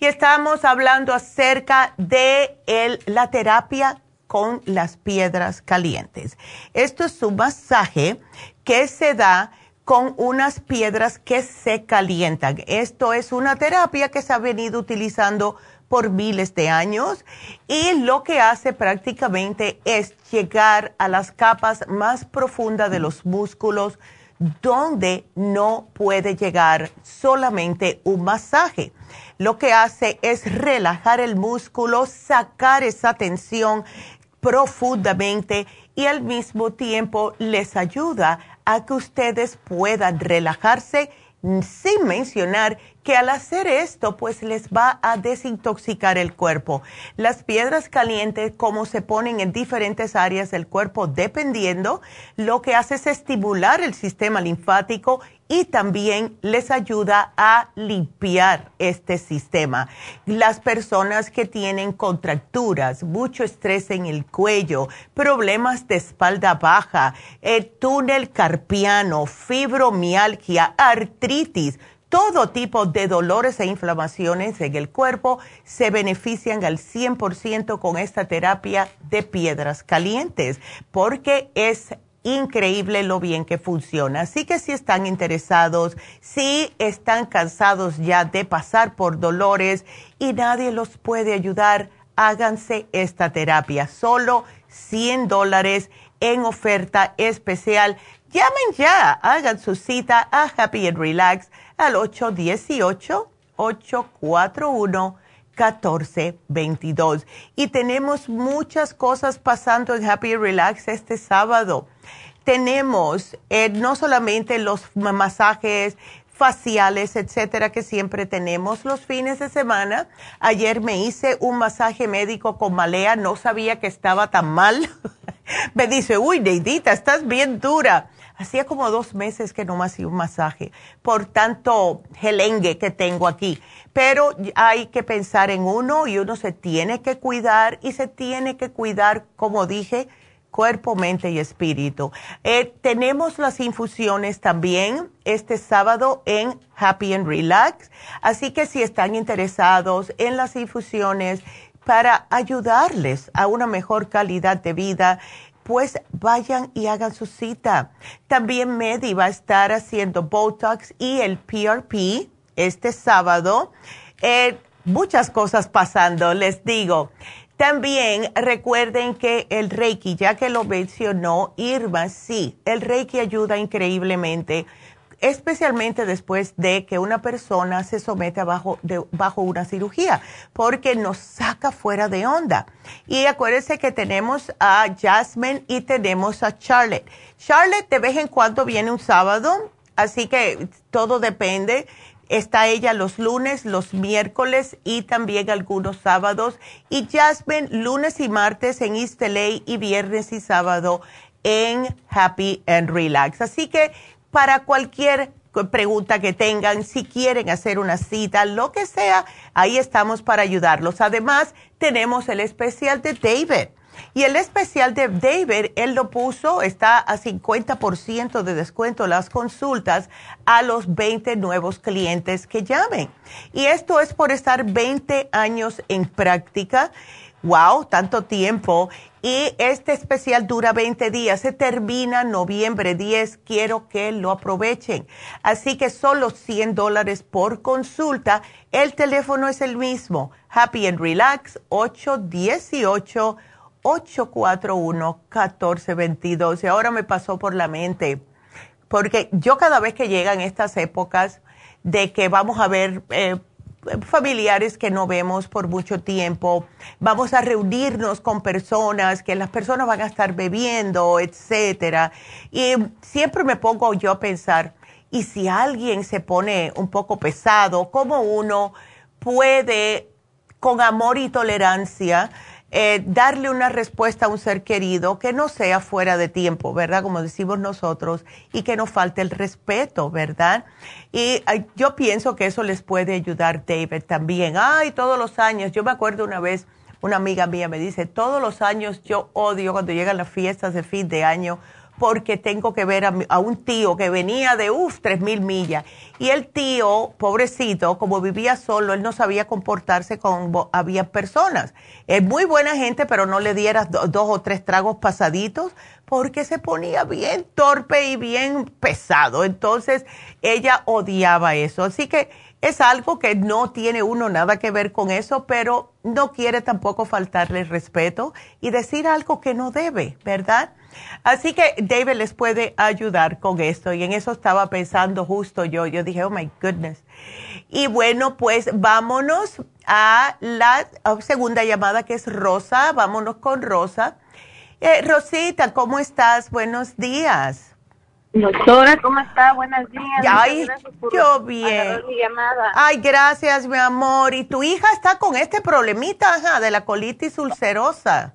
Y estamos hablando acerca de la terapia con las piedras calientes. Esto es un masaje que se da con unas piedras que se calientan. Esto es una terapia que se ha venido utilizando por miles de años y lo que hace prácticamente es llegar a las capas más profundas de los músculos donde no puede llegar solamente un masaje. Lo que hace es relajar el músculo, sacar esa tensión profundamente y al mismo tiempo les ayuda a que ustedes puedan relajarse sin mencionar que al hacer esto, pues les va a desintoxicar el cuerpo. Las piedras calientes, como se ponen en diferentes áreas del cuerpo, dependiendo, lo que hace es estimular el sistema linfático y también les ayuda a limpiar este sistema. Las personas que tienen contracturas, mucho estrés en el cuello, problemas de espalda baja, el túnel carpiano, fibromialgia, artritis, todo tipo de dolores e inflamaciones en el cuerpo se benefician al 100% con esta terapia de piedras calientes, porque es increíble lo bien que funciona. Así que si están interesados, si están cansados ya de pasar por dolores y nadie los puede ayudar, háganse esta terapia. Solo 100 dólares en oferta especial. Llamen ya, hagan su cita a Happy and Relax al 818-841-1422. Y tenemos muchas cosas pasando en Happy Relax este sábado. Tenemos eh, no solamente los masajes faciales, etcétera, que siempre tenemos los fines de semana. Ayer me hice un masaje médico con Malea, no sabía que estaba tan mal. me dice, uy, Neidita, estás bien dura. Hacía como dos meses que no me hacía un masaje por tanto gelengue que tengo aquí. Pero hay que pensar en uno y uno se tiene que cuidar y se tiene que cuidar, como dije, cuerpo, mente y espíritu. Eh, tenemos las infusiones también este sábado en Happy and Relax. Así que si están interesados en las infusiones para ayudarles a una mejor calidad de vida, pues vayan y hagan su cita. También Medi va a estar haciendo Botox y el PRP este sábado. Eh, muchas cosas pasando, les digo. También recuerden que el Reiki, ya que lo mencionó Irma, sí, el Reiki ayuda increíblemente especialmente después de que una persona se somete bajo, bajo una cirugía, porque nos saca fuera de onda. Y acuérdense que tenemos a Jasmine y tenemos a Charlotte. Charlotte de vez en cuando viene un sábado, así que todo depende. Está ella los lunes, los miércoles y también algunos sábados. Y Jasmine lunes y martes en East LA y viernes y sábado en Happy and Relax. Así que para cualquier pregunta que tengan, si quieren hacer una cita, lo que sea, ahí estamos para ayudarlos. Además, tenemos el especial de David. Y el especial de David, él lo puso, está a 50% de descuento las consultas a los 20 nuevos clientes que llamen. Y esto es por estar 20 años en práctica. Wow, tanto tiempo. Y este especial dura 20 días, se termina noviembre 10, quiero que lo aprovechen. Así que solo 100 dólares por consulta, el teléfono es el mismo, Happy and Relax 818-841-1422. Y ahora me pasó por la mente, porque yo cada vez que llegan estas épocas de que vamos a ver... Eh, familiares que no vemos por mucho tiempo, vamos a reunirnos con personas que las personas van a estar bebiendo, etcétera. Y siempre me pongo yo a pensar, y si alguien se pone un poco pesado, ¿cómo uno puede con amor y tolerancia eh, darle una respuesta a un ser querido que no sea fuera de tiempo, ¿verdad? Como decimos nosotros, y que no falte el respeto, ¿verdad? Y yo pienso que eso les puede ayudar, David, también. Ay, todos los años, yo me acuerdo una vez, una amiga mía me dice, todos los años yo odio cuando llegan las fiestas de fin de año porque tengo que ver a, un tío que venía de, uff, tres mil millas. Y el tío, pobrecito, como vivía solo, él no sabía comportarse con, había personas. Es muy buena gente, pero no le dieras dos o tres tragos pasaditos porque se ponía bien torpe y bien pesado. Entonces, ella odiaba eso. Así que es algo que no tiene uno nada que ver con eso, pero no quiere tampoco faltarle respeto y decir algo que no debe, ¿verdad? Así que David les puede ayudar con esto y en eso estaba pensando justo yo. Yo dije, oh my goodness. Y bueno, pues vámonos a la segunda llamada que es Rosa. Vámonos con Rosa. Eh, Rosita, ¿cómo estás? Buenos días. Doctora, ¿cómo está? Buenos días. Ay, yo bien. Ay, gracias, mi amor. ¿Y tu hija está con este problemita ajá, de la colitis ulcerosa?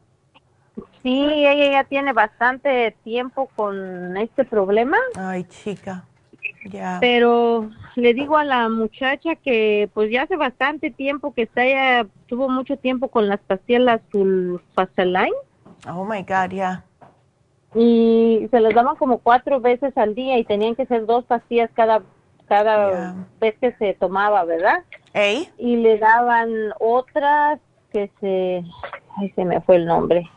Sí, ella ya tiene bastante tiempo con este problema. Ay, chica. Ya. Pero le digo a la muchacha que pues ya hace bastante tiempo que está ella tuvo mucho tiempo con las pastillas sulfasaline. Oh my god, ya y se les daban como cuatro veces al día y tenían que ser dos pastillas cada cada vez que se tomaba, ¿verdad? Y le daban otras que se, ay, se me fue el nombre.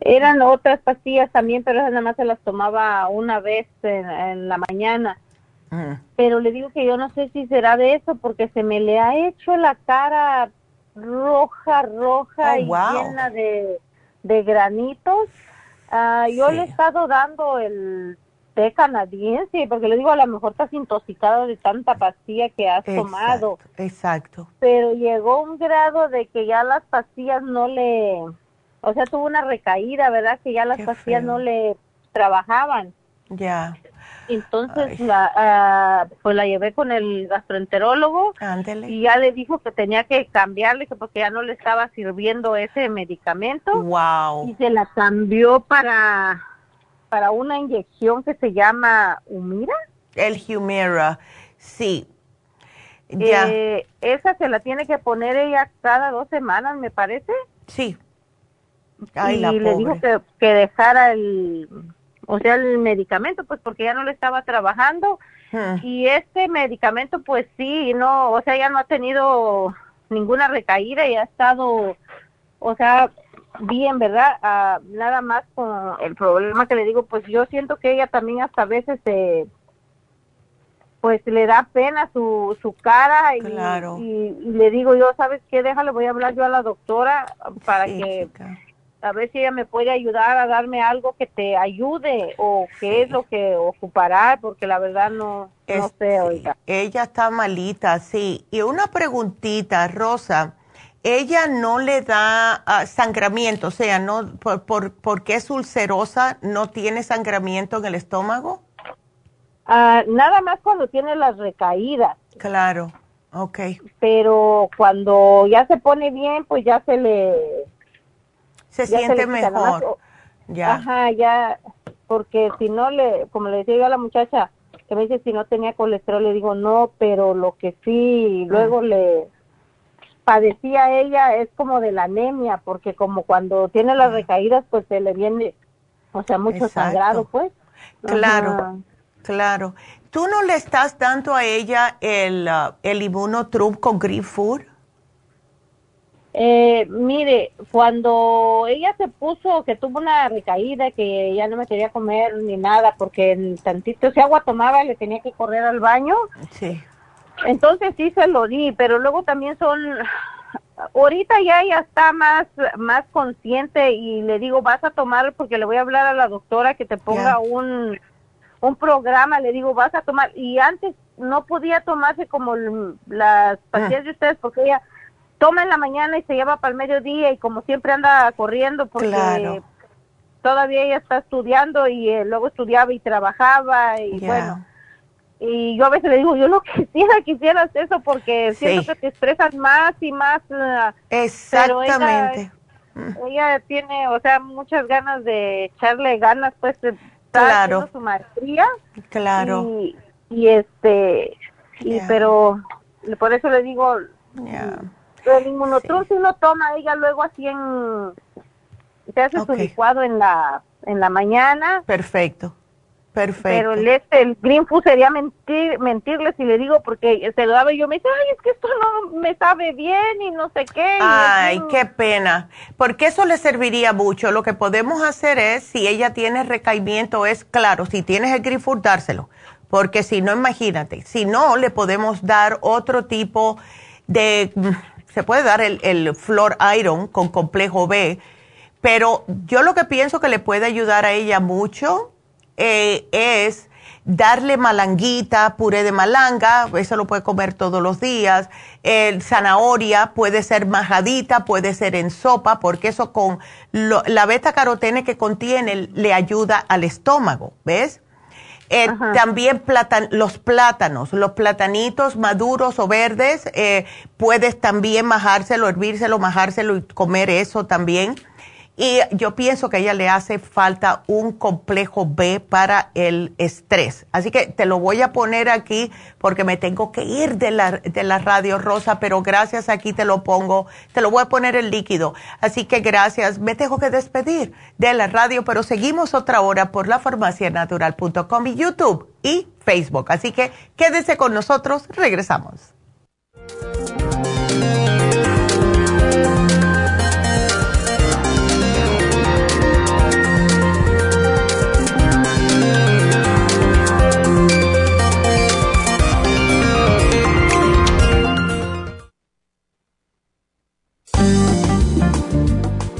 Eran otras pastillas también, pero esas nada más se las tomaba una vez en, la mañana. Pero le digo que yo no sé si será de eso porque se me le ha hecho la cara roja, roja oh, y llena de, de granitos Ah, yo le he estado dando el té canadiense porque le digo a lo mejor estás intoxicado de tanta pastilla que has tomado. Exacto. Pero llegó un grado de que ya las pastillas no le, o sea, tuvo una recaída, ¿verdad? Que ya las pastillas no le trabajaban. Ya. Entonces la, ah, pues la llevé con el gastroenterólogo y ya le dijo que tenía que cambiarle porque ya no le estaba sirviendo ese medicamento. Wow. Y se la cambió para para una inyección que se llama Humira. El Humira, sí. Ya. Eh, esa se la tiene que poner ella cada dos semanas, me parece. Sí. y le dijo que, que dejara el o sea, el medicamento, pues porque ya no le estaba trabajando. Hmm. Y este medicamento, pues sí, no, o sea, ya no ha tenido ninguna recaída y ha estado, o sea, bien, ¿verdad? Ah, nada más con el problema que le digo, pues yo siento que ella también hasta a veces se pues le da pena su, su cara y, y, le digo yo, ¿sabes qué? Déjale, voy a hablar yo a la doctora para que a ver si ella me puede ayudar a darme algo que te ayude o qué es lo que ocupará, porque la verdad no, no sé, oiga. Ella está malita, sí. Y una preguntita, Rosa, ella no le da ah, sangramiento, o sea, no por, por, porque es ulcerosa, no tiene sangramiento en el estómago. Ah, nada más cuando tiene las recaídas. Claro, ok. Pero cuando ya se pone bien, pues ya se le se siente mejor. ya. Ajá, ya, porque si no le, como le decía yo a la muchacha, que me dice si no tenía colesterol, le digo no, pero lo que sí, luego le padecía ella es como de la anemia, porque como cuando tiene las recaídas, pues se le viene, o sea, mucho sangrado, pues. Claro, claro. ¿Tú no le estás dando a ella el, uh, el inmunotrup con Green Food? Eh, mire, cuando ella se puso, que tuvo una recaída, que ya no me quería comer ni nada, porque en tantito, si agua tomaba, le tenía que correr al baño. Sí. Entonces sí se lo di, pero luego también son, ahorita ya ella está más, más consciente y le digo, vas a tomar, porque le voy a hablar a la doctora que te ponga un, un programa, le digo, vas a tomar, y antes no podía tomarse como las pastillas de ustedes, porque ella toma en la mañana y se lleva para el mediodía y como siempre anda corriendo porque todavía ella está estudiando y eh, luego estudiaba y trabajaba y bueno y yo a veces le digo yo no quisiera quisieras eso porque siento que te estresas más y más exactamente. Ella, tiene o sea muchas ganas de echarle ganas pues de claro. su maestría claro. y, este y pero por eso le digo el inmunotrum si uno toma, ella luego así en... Se hace su licuado en la, en la mañana. Perfecto. Perfecto. Pero el, este, el Green Food sería mentir, mentirle si le digo porque se lo daba y yo me dice, ay, es que esto no me sabe bien y no sé qué. Ay, qué pena. Porque eso le serviría mucho. Lo que podemos hacer es, si ella tiene recaimiento, es claro, si tienes el Green Food, dárselo. Porque si no, imagínate, si no, le podemos dar otro tipo de se puede dar el, el Flor Iron con complejo B, pero yo lo que pienso que le puede ayudar a ella mucho eh, es darle malanguita, puré de malanga, eso lo puede comer todos los días. El zanahoria puede ser majadita, puede ser en sopa, porque eso con la beta carotene que contiene le ayuda al estómago, ¿ves? Eh, también los plátanos, los platanitos maduros o verdes, eh, puedes también majárselo, hervírselo, majárselo y comer eso también. Y yo pienso que a ella le hace falta un complejo B para el estrés. Así que te lo voy a poner aquí porque me tengo que ir de la, de la radio rosa, pero gracias aquí te lo pongo, te lo voy a poner en líquido. Así que gracias. Me tengo que despedir de la radio, pero seguimos otra hora por la farmacianatural.com y YouTube y Facebook. Así que quédese con nosotros, regresamos.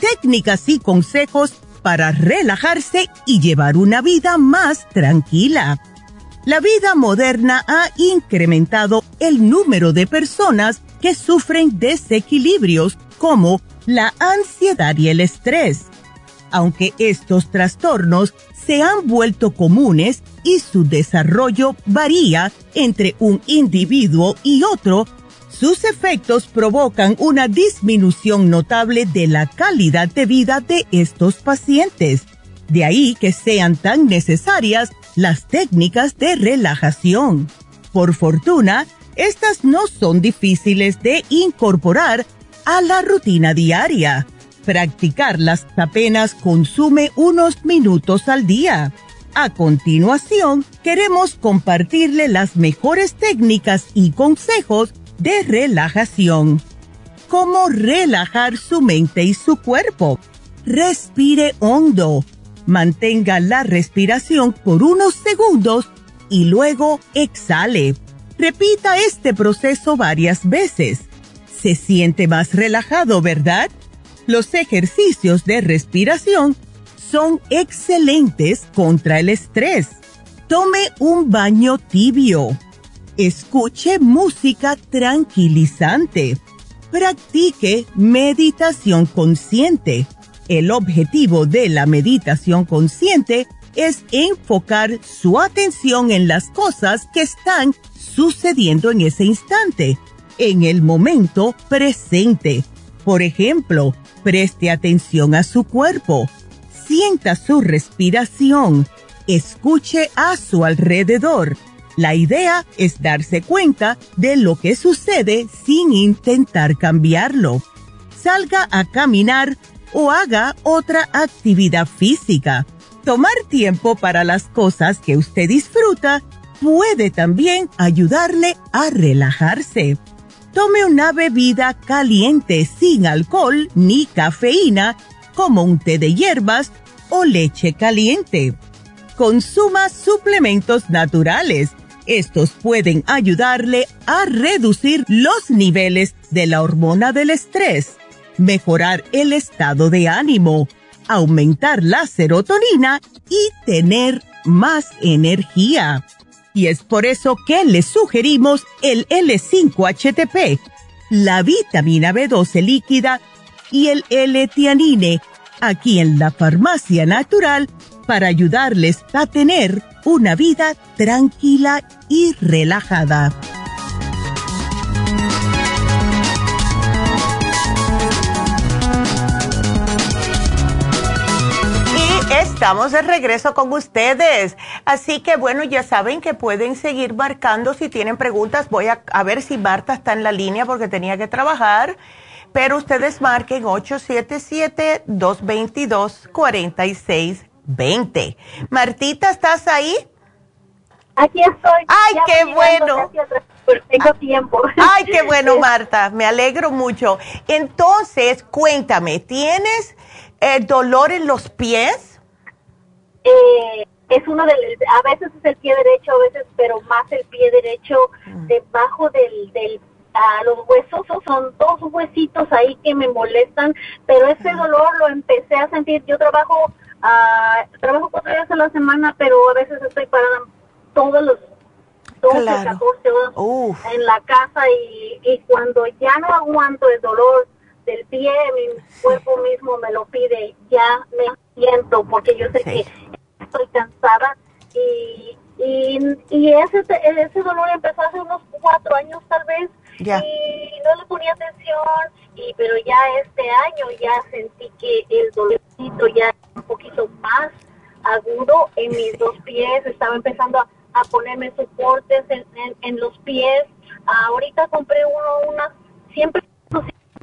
Técnicas y consejos para relajarse y llevar una vida más tranquila. La vida moderna ha incrementado el número de personas que sufren desequilibrios como la ansiedad y el estrés. Aunque estos trastornos se han vuelto comunes y su desarrollo varía entre un individuo y otro sus efectos provocan una disminución notable de la calidad de vida de estos pacientes. De ahí que sean tan necesarias las técnicas de relajación. Por fortuna, estas no son difíciles de incorporar a la rutina diaria. Practicarlas apenas consume unos minutos al día. A continuación, queremos compartirle las mejores técnicas y consejos de relajación. ¿Cómo relajar su mente y su cuerpo? Respire hondo. Mantenga la respiración por unos segundos y luego exhale. Repita este proceso varias veces. Se siente más relajado, ¿verdad? Los ejercicios de respiración son excelentes contra el estrés. Tome un baño tibio escuche música tranquilizante, practique meditación consciente. El objetivo de la meditación consciente es enfocar su atención en las cosas que están sucediendo en ese instante, en el momento presente. Por ejemplo, preste atención a su cuerpo, sienta su respiración, escuche a su alrededor la idea es darse cuenta de lo que sucede sin intentar cambiarlo. Salga a caminar o haga otra actividad física. Tomar tiempo para las cosas que usted disfruta puede también ayudarle a relajarse. Tome una bebida caliente sin alcohol ni cafeína, como un té de hierbas o leche caliente. Consuma suplementos naturales estos pueden ayudarle a reducir los niveles de la hormona del estrés, mejorar el estado de ánimo, aumentar la serotonina y tener más energía. Y es por eso que le sugerimos el L5HTP, la vitamina B12 líquida y el L-tianine aquí en la Farmacia Natural para ayudarles a tener una vida tranquila y relajada. Y Estamos de regreso con ustedes. Así que bueno, ya saben que pueden seguir marcando si tienen preguntas. Voy a, a ver si Marta está en la línea porque tenía que trabajar pero ustedes marquen 877-222-4620. Martita, ¿estás ahí? Aquí estoy. ¡Ay, qué bueno! tengo tiempo. ¡Ay, qué bueno, Marta! Me alegro mucho. Entonces, cuéntame, ¿tienes eh, dolor en los pies? Eh, es uno del, a veces es el pie derecho, a veces, pero más el pie derecho mm. debajo del, del a los huesos son dos huesitos ahí que me molestan, pero ese dolor lo empecé a sentir. Yo trabajo uh, trabajo cuatro días a la semana, pero a veces estoy parada todos los 12, 14 horas en la casa y, y cuando ya no aguanto el dolor del pie, mi cuerpo mismo me lo pide, ya me siento porque yo sé que estoy cansada y, y, y ese, ese dolor empezó hace unos cuatro años tal vez y no le ponía atención, y pero ya este año ya sentí que el dolorcito ya un poquito más agudo en mis dos pies, estaba empezando a, ponerme soportes en, en, los pies. ahorita compré uno, unas, siempre,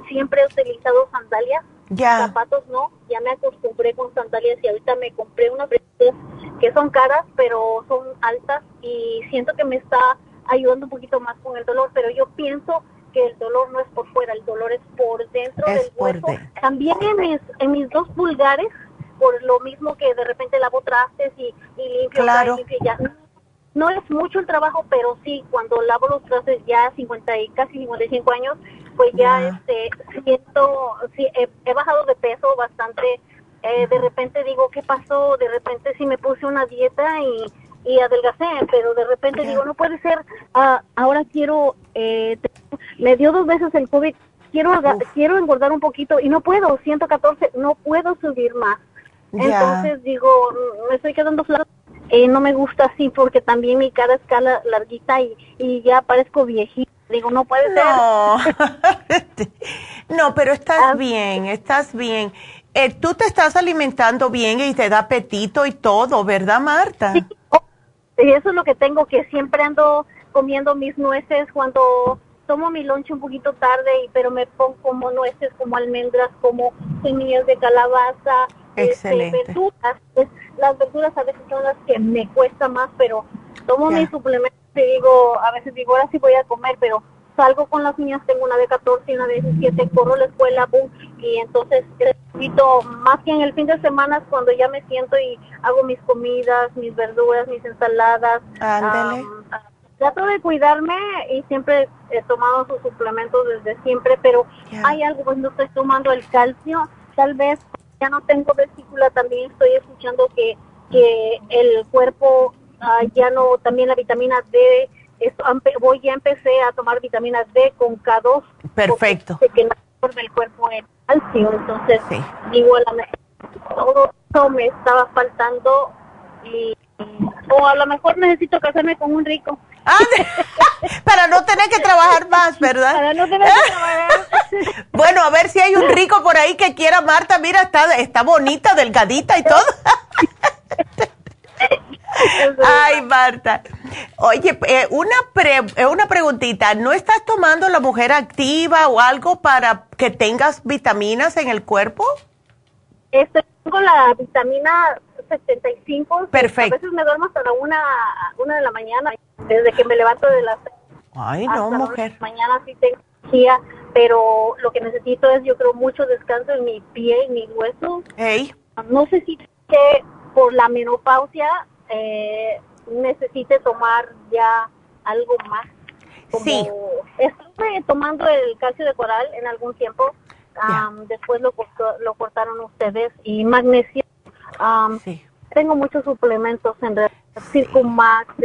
siempre he utilizado sandalias, zapatos no, ya me acostumbré con sandalias y ahorita me compré unas que son caras, pero son altas y siento que me está ayudando un poquito más con el dolor, pero yo pienso que el dolor no es por fuera, el dolor es por dentro del hueso. También en mis, en mis dos pulgares, por lo mismo que de repente lavo trastes y, y limpio, claro. ya. No es mucho el trabajo, pero sí, cuando lavo los trastes ya 50 y casi 55 años, pues ya este siento, sí, he, bajado de peso bastante. Eh, de repente digo, ¿qué pasó? De repente sí me puse una dieta y y adelgacé, pero de repente digo, no puede ser, ah, ahora quiero, eh, me dio dos veces el COVID, quiero, quiero engordar un poquito y no puedo, 114, no puedo subir más. Entonces digo, me estoy quedando flaca. Eh, no me gusta así porque también mi cara escala larguita y, y ya parezco viejita. Digo, no puede ser. no, pero estás ah. bien, estás bien. Eh, tú te estás alimentando bien y te da apetito y todo, ¿verdad, Marta? Sí. Y eso es lo que tengo, que siempre ando comiendo mis nueces cuando tomo mi lonche un poquito tarde, y, pero me pongo como nueces, como almendras, como semillas de calabaza, este, verduras. las verduras a veces son las que me cuesta más, pero tomo mis suplementos y digo, a veces digo, ahora sí voy a comer, pero salgo con las niñas, tengo una de 14 y una de 17, corro a la escuela, boom, y entonces necesito, más que en el fin de semana, cuando ya me siento y hago mis comidas, mis verduras, mis ensaladas. Trato de cuidarme y siempre he tomado sus suplementos desde siempre, pero hay algo cuando estoy tomando el calcio, tal vez ya no tengo vesícula, también estoy escuchando que, que el cuerpo ah, ya no, también la vitamina D voy ya empecé a tomar vitamina D con K2. Perfecto. Que no del cuerpo el calcio, entonces digo a lo mejor todo eso me estaba faltando y o a lo mejor necesito casarme con un rico. Ah, para no tener que trabajar más, ¿verdad? Para no tener que trabajar. bueno, a ver si hay un rico por ahí que quiera Marta. Mira, está, está bonita, delgadita y todo. Ay, Marta. Oye, eh, una, eh, una preguntita. ¿No estás tomando la mujer activa o algo para que tengas vitaminas en el cuerpo? Este, tengo la vitamina 75. Perfecto. A veces me duermo hasta la una, una de la mañana, desde que me levanto de las Ay, no, mujer. Mañana sí tengo energía, pero lo que necesito es, yo creo, mucho descanso en mi pie y mis huesos. Hey. No sé si que por la menopausia eh, necesite tomar ya algo más. sí. Estuve tomando el calcio de coral en algún tiempo, después lo, lo cortaron ustedes, y magnesio. Sí. Tengo muchos suplementos en realidad, Circumax,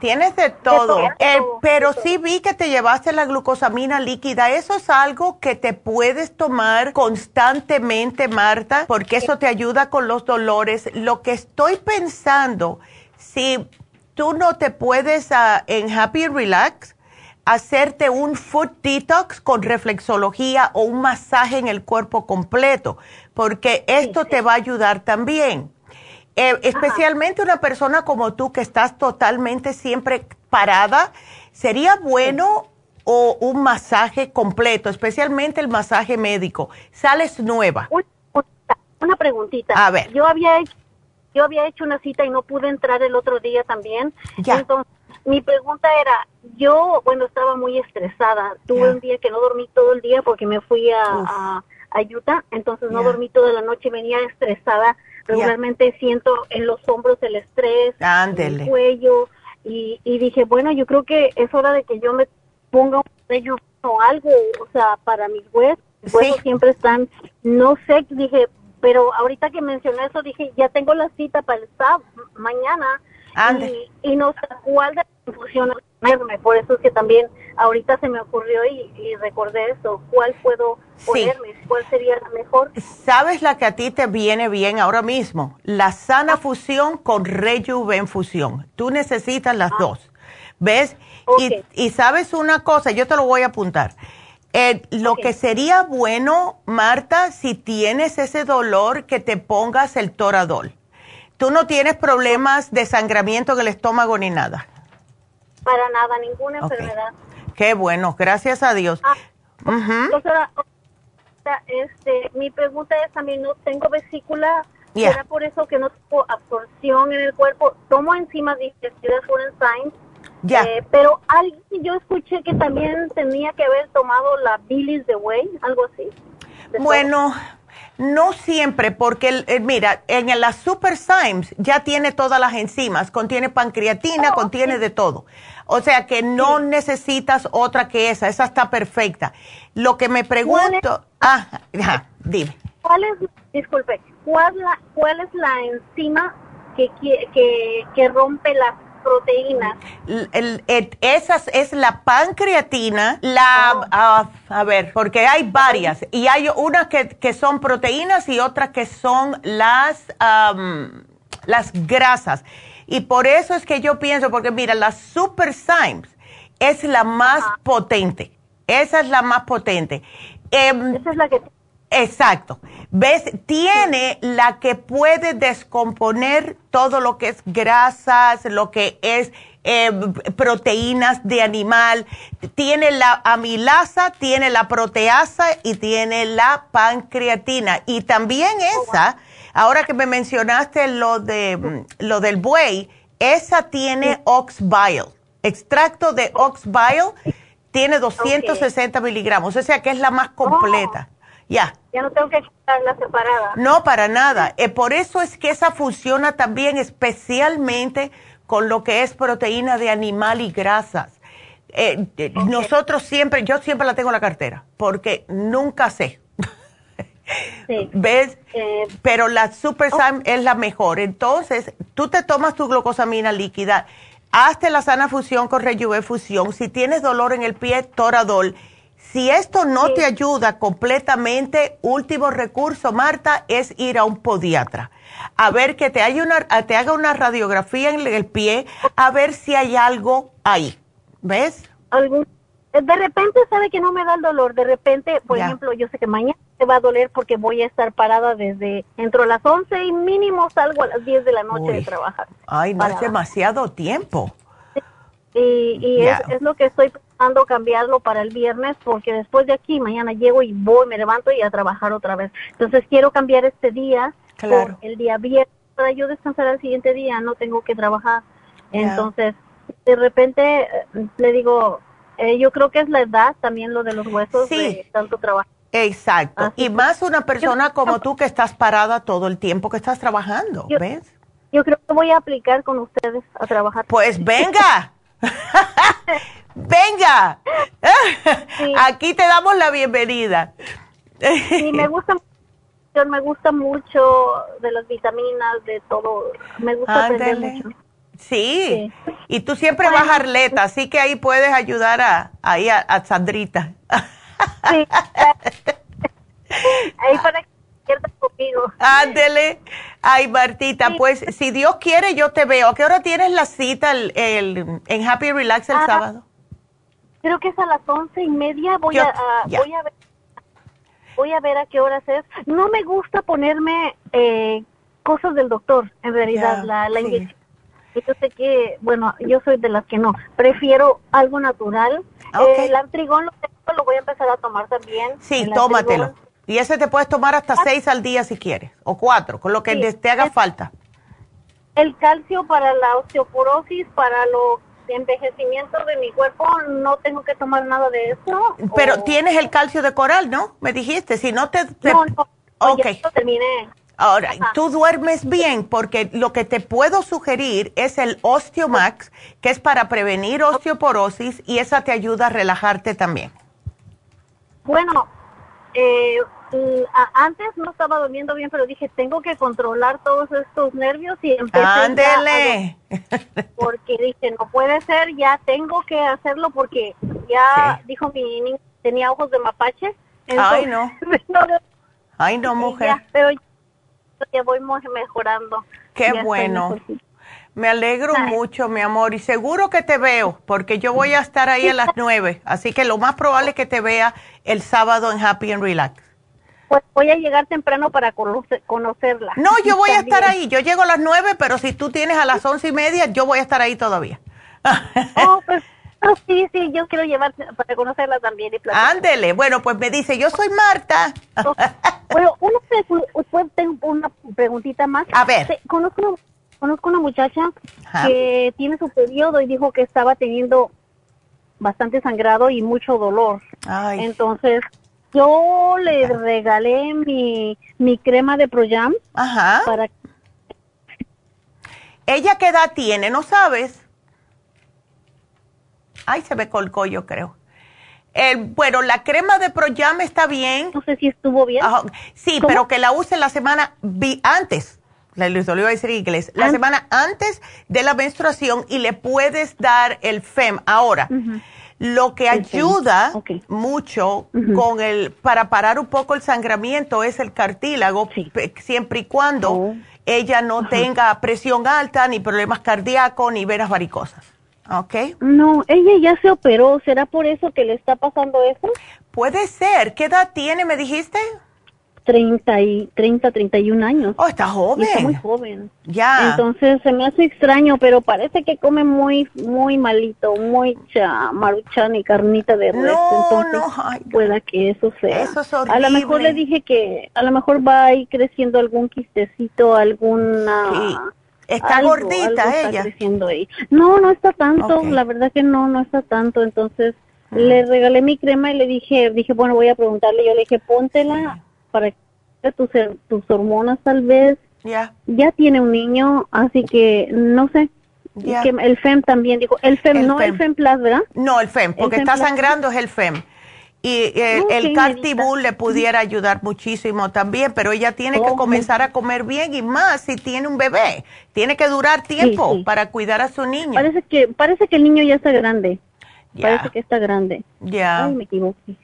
Tienes de todo, eh, pero sí vi que te llevaste la glucosamina líquida. Eso es algo que te puedes tomar constantemente, Marta, porque eso te ayuda con los dolores. Lo que estoy pensando, si tú no te puedes ah, en Happy Relax, hacerte un food detox con reflexología o un masaje en el cuerpo completo, porque esto te va a ayudar también. Eh, especialmente una persona como tú que estás totalmente siempre parada, sería bueno o un masaje completo, especialmente el masaje médico. Sales nueva. Una, preguntita. A ver. Yo había hecho, yo había hecho una cita y no pude entrar el otro día también. Ya. Entonces, mi pregunta era, yo, bueno, estaba muy estresada. Tuve un día que no dormí todo el día porque me fui a, a, a Utah, entonces no dormí toda la noche, venía estresada. Regularmente siento en los hombros el estrés, Ándele. el cuello, y, y dije, bueno, yo creo que es hora de que yo me ponga un sello o algo, o sea, para mis huesos. Mis huesos siempre están, no sé, dije, pero ahorita que mencioné eso, dije, ya tengo la cita para el sábado, mañana, Ande. y, y no sé cuál de las infusiones ponerme, por eso es que también ahorita se me ocurrió y, y recordé eso, cuál puedo ponerme, cuál sería la mejor. ¿Sabes la que a ti te viene bien ahora mismo? La sana fusión con rejuven fusión. Tú necesitas las dos. ¿Ves? Y, y sabes una cosa, yo te lo voy a apuntar. Eh, lo que sería bueno, Marta, si tienes ese dolor, que te pongas el toradol. Tú no tienes problemas de sangramiento en el estómago ni nada. Para nada, ninguna Ok. enfermedad. Qué bueno, gracias a Dios. Ah, Ujú. Doctora, ahorita, este, mi pregunta es también, no tengo vesícula, Ya. ¿será por eso que no tengo absorción en el cuerpo? Tomo enzimas digestivas por enzymes, Ya. eh, pero alguien, yo escuché que también tenía que haber tomado la bilis de whey, algo así. Bueno, no siempre, porque el- mira, en la Super Symes ya tiene todas las enzimas, contiene pancreatina, contiene de todo. O sea que no necesitas otra que esa, esa está perfecta. Lo que me pregunto, ah, ajá, dime. ¿Cuál es, disculpe, cuál, la, cuál es la enzima que, que, que rompe las proteínas? El- esas es la pancreatina, la, ah, a ver, porque hay varias y hay unas que, que son proteínas y otras que son las, am, las grasas. Y por eso es que yo pienso, porque mira, la Super Symes es la más potente. Esa es la más potente. Esa es la que... Exacto. ¿Ves? Tiene la que puede descomponer todo lo que es grasas, lo que es eh, proteínas de animal. Tiene la amilasa, tiene la proteasa y tiene la pancreatina. Y también esa, ahora que me mencionaste lo, de, mm, lo del buey, esa tiene ox bile. Extracto de ox bile tiene 260 miligramos, o sea que es la más completa. Ya. Ya no tengo que quitarla separada. No, para nada. Eh, por eso es que esa funciona también especialmente con lo que es proteína de animal y grasas. Eh, eh, Nosotros siempre, yo siempre la tengo en la cartera, porque nunca sé. ¿Ves? Eh, Pero la Super Syme es la mejor. Entonces, tú te tomas tu glucosamina líquida, hazte la sana fusión con Rejuve Fusión. Si tienes dolor en el pie, Toradol. Si esto no te ayuda completamente, último recurso, Marta, es ir a un podiatra. A ver que te, haya una, te haga una radiografía en el pie, a ver si hay algo ahí. ¿Ves? algún de repente sabe que no me da el dolor, de repente, por Ya. ejemplo, yo sé que mañana me va a doler porque voy a estar parada desde entro a las 11 y mínimo salgo a las 10 de la noche de trabajar. Ay, no es demasiado tiempo. Y, y es, es lo que estoy cambiarlo para el viernes porque después de aquí mañana llego y voy, me levanto y a trabajar otra vez. Entonces quiero cambiar este día Claro. por el día viernes para yo descansar al siguiente día, no tengo que trabajar. Entonces, de repente eh, le digo, eh, yo creo que es la edad también lo de los huesos Sí. de tanto trabajo. Exacto. y más una persona como tú que estás parada todo el tiempo que estás trabajando, Yo- ¿ves? Yo creo que voy a aplicar con ustedes a trabajar. Pues venga. Venga. Aquí te damos la bienvenida. Sí, me gusta me gusta mucho de las vitaminas, de todo. Me gusta aprender mucho. Sí. Y tú siempre vas a Arleta, así que ahí puedes ayudar a, ahí a, Sandrita. Sí. ahí para que conmigo. Ándele. Ay, Martita, pues si Dios quiere, yo te veo. ¿A qué hora tienes la cita el, en Happy Relax el ah, sábado? Creo que es a las once y media. Voy, a, voy a ver voy a ver a qué horas es. No me gusta ponerme eh, cosas del doctor, en realidad, la, la inyección. Yo sé que, bueno, yo soy de las que no. Prefiero algo natural. Eh, el antrigón lo, lo voy a empezar a tomar también. Sí, tómatelo. Y ese te puedes tomar hasta seis al día si quieres, o cuatro, con lo que te haga falta. El calcio para la osteoporosis, para lo envejecimiento de mi cuerpo, no tengo que tomar nada de eso. Pero tienes el calcio de coral, ¿no? Me dijiste, si no te... No, no, okay. terminé. Ahora, tú duermes bien porque lo que te puedo sugerir es el Osteomax, que es para prevenir osteoporosis y esa te ayuda a relajarte también. Bueno, eh, antes no estaba durmiendo bien, pero dije, tengo que controlar todos estos nervios y empecé ¡Ándele! porque dije, no puede ser, ya tengo que hacerlo porque ya dijo mi niño, tenía ojos de mapache. Ay, no. Ay, no, mujer. pero ya voy mejorando. Qué bueno. Me alegro mucho, mi amor, y seguro que te veo, porque yo voy a estar ahí a las nueve, así que lo más probable es que te vea el sábado en Happy and Relax. Pues voy a llegar temprano para conocerla. No, yo voy a estar ahí, yo llego a las nueve, pero si tú tienes a las once y media, yo voy a estar ahí todavía. Oh, pues Oh, sí, sí, yo quiero llevar para conocerla también. Y Ándele, bueno, pues me dice, yo soy Marta. Oh, bueno, una, tengo una preguntita más. A ver. Conozco una, conozco una muchacha que tiene su periodo y dijo que estaba teniendo bastante sangrado y mucho dolor. Ay. Entonces, yo le regalé mi, mi crema de Proyam. Ajá. Para... ¿Ella qué edad tiene? ¿No sabes? Ay, se me colcó, yo creo. bueno, la crema de Proyam está bien. No sé si estuvo bien. sí, pero que la use la semana antes. Le lo iba a decir en inglés. La semana antes de la menstruación y le puedes dar el FEM. Ahora, lo que ayuda mucho con el para parar un poco el sangramiento es el cartílago, siempre y cuando oh. ella no tenga presión alta, ni problemas cardíacos, ni venas varicosas. ¿Ok? No, ella ya se operó. ¿Será por eso que le está pasando eso? Puede ser. ¿Qué edad tiene, me dijiste? 30, y, 30 31 años. Oh, está joven. está muy joven. Ya. Entonces se me hace extraño, pero parece que come muy muy malito, muy maruchan y carnita de res. No, Entonces, no. pueda que eso sea. Eso es horrible. A lo mejor le dije que a lo mejor va a ir creciendo algún quistecito, alguna... Está gordita ella. No, no está tanto, la verdad que no, no está tanto. Entonces le regalé mi crema y le dije, dije, bueno, voy a preguntarle. Yo le dije, póntela para que tus, tus hormonas tal vez. Ya. Ya tiene un niño, así que no sé. Que el FEM también dijo, el FEM, no el FEM Plus, ¿verdad? No, el FEM, porque está sangrando es el FEM. Y eh, el cartibul le pudiera ayudar muchísimo también, pero ella tiene que comenzar a comer bien y más si tiene un bebé. Tiene que durar tiempo para cuidar a su niño. Parece que parece que el niño ya está grande. Parece que está grande. Ya. me equivoqué.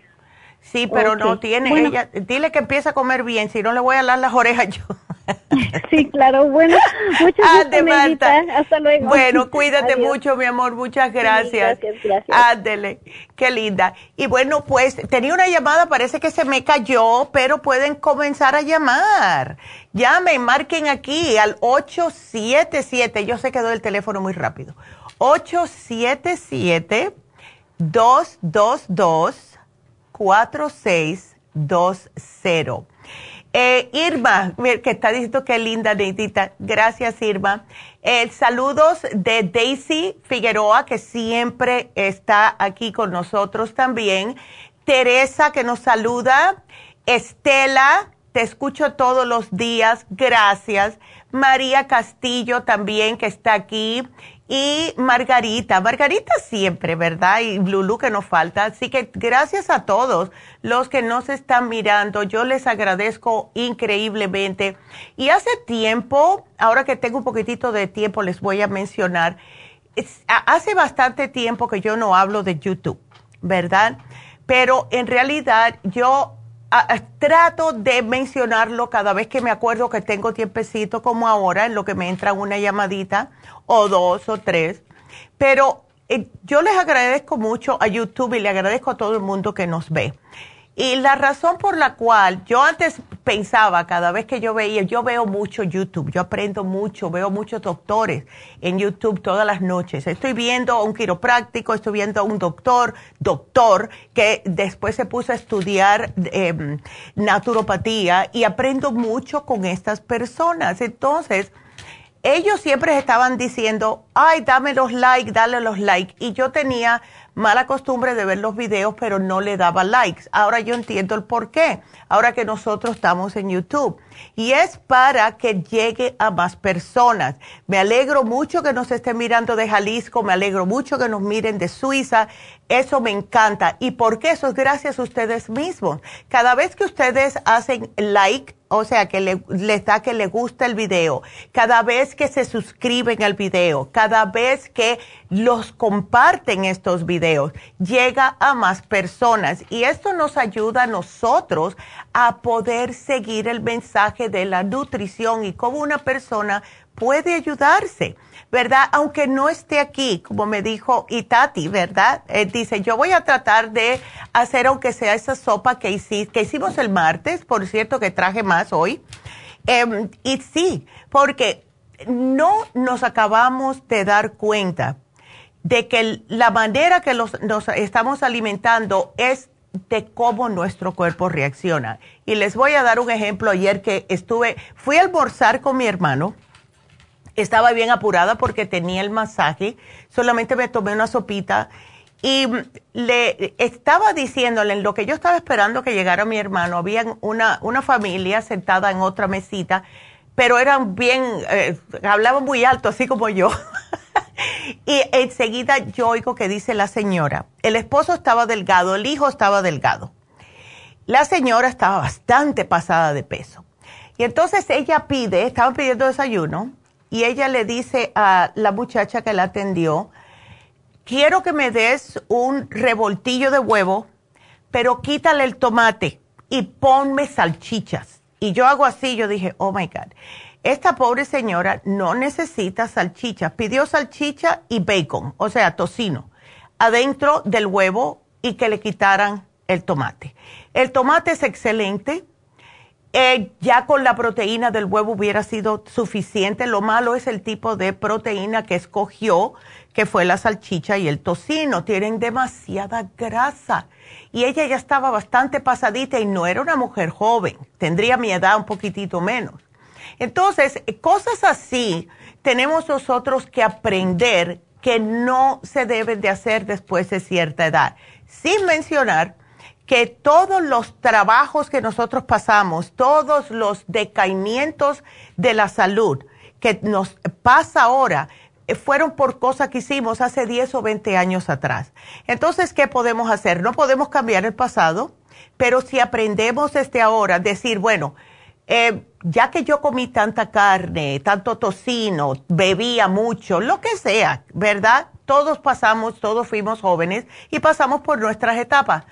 Sí, pero no tiene ella. Dile que empieza a comer bien, si no le voy a dar las orejas yo. sí, claro. Bueno, muchas gracias. Hasta luego. Bueno, cuídate mucho, mi amor. Muchas gracias. gracias, gracias. Ándele. Qué linda. Y bueno, pues tenía una llamada, parece que se me cayó, pero pueden comenzar a llamar. Llamen, marquen aquí al 877. Yo sé que doy el teléfono muy rápido. 877 222 4620. Eh, Irma, que está diciendo que linda, Neidita. Gracias, Irma. Eh, saludos de Daisy Figueroa, que siempre está aquí con nosotros también. Teresa, que nos saluda. Estela, te escucho todos los días. Gracias. María Castillo también, que está aquí. Y Margarita. Margarita siempre, ¿verdad? Y Lulu que nos falta. Así que gracias a todos los que nos están mirando. Yo les agradezco increíblemente. Y hace tiempo, ahora que tengo un poquitito de tiempo, les voy a mencionar. hace bastante tiempo que yo no hablo de YouTube, ¿verdad? Pero en realidad yo trato de mencionarlo cada vez que me acuerdo que tengo tiempecito como ahora, en lo que me entra una llamadita o dos o tres. Pero eh, yo les agradezco mucho a YouTube y le agradezco a todo el mundo que nos ve. Y la razón por la cual yo antes pensaba, cada vez que yo veía, yo veo mucho YouTube, yo aprendo mucho, veo muchos doctores en YouTube todas las noches. Estoy viendo a un quiropráctico, estoy viendo a un doctor, doctor, que después se puso a estudiar em, naturopatía y aprendo mucho con estas personas. Entonces, ellos siempre estaban diciendo, ay, dame los likes, dale los likes. Y yo tenía mala costumbre de ver los videos, pero no le daba likes. Ahora yo entiendo el por qué, ahora que nosotros estamos en YouTube. Y es para que llegue a más personas. Me alegro mucho que nos estén mirando de Jalisco, me alegro mucho que nos miren de Suiza. Eso me encanta. ¿Y por qué? Eso es gracias a ustedes mismos. Cada vez que ustedes hacen like, o sea, que les da que les gusta el video, cada vez que se suscriben al video, cada vez que los comparten estos videos, llega a más personas y esto nos ayuda a nosotros a poder seguir el mensaje de la nutrición y cómo una persona puede ayudarse. ¿verdad? Aunque no esté aquí, como me dijo Itati, ¿verdad? Eh, dice, yo voy a tratar de hacer aunque sea esa sopa que, hicimos el martes, por cierto que traje más hoy. Em, y sí, porque no nos acabamos de dar cuenta de que la manera que nos estamos alimentando es de cómo nuestro cuerpo reacciona. Y les voy a dar un ejemplo ayer que estuve, fui a almorzar con mi hermano estaba bien apurada porque tenía el masaje, solamente me tomé una sopita y le estaba diciéndole en lo que yo estaba esperando que llegara mi hermano, había una, una familia sentada en otra mesita, pero eran bien, eh, hablaban muy alto, así como yo. y enseguida yo oigo que dice la señora, el esposo estaba delgado, el hijo estaba delgado. La señora estaba bastante pasada de peso. Y entonces ella pide, estaba pidiendo desayuno, y ella le dice a la muchacha que la atendió, quiero que me des un revoltillo de huevo, pero quítale el tomate y ponme salchichas. Y yo hago así, yo dije, oh my God, esta pobre señora no necesita salchichas, pidió salchicha y bacon, o sea, tocino, adentro del huevo y que le quitaran el tomate. El tomate es excelente eh, ya con la proteína del huevo hubiera sido suficiente. Lo malo es el tipo de proteína que escogió, que fue la salchicha y el tocino. Tienen demasiada grasa. Y ella ya estaba bastante pasadita y no era una mujer joven. Tendría mi edad un poquitito menos. Entonces, cosas así tenemos nosotros que aprender que no se deben de hacer después de cierta edad. Sin mencionar que todos los trabajos que nosotros pasamos, todos los decaimientos de la salud que nos pasa ahora, eh, fueron por cosas que hicimos hace 10 o 20 años atrás. Entonces, ¿qué podemos hacer? No podemos cambiar el pasado, pero si aprendemos desde ahora, decir, bueno, eh, ya que yo comí tanta carne, tanto tocino, bebía mucho, lo que sea, ¿verdad? Todos pasamos, todos fuimos jóvenes y pasamos por nuestras etapas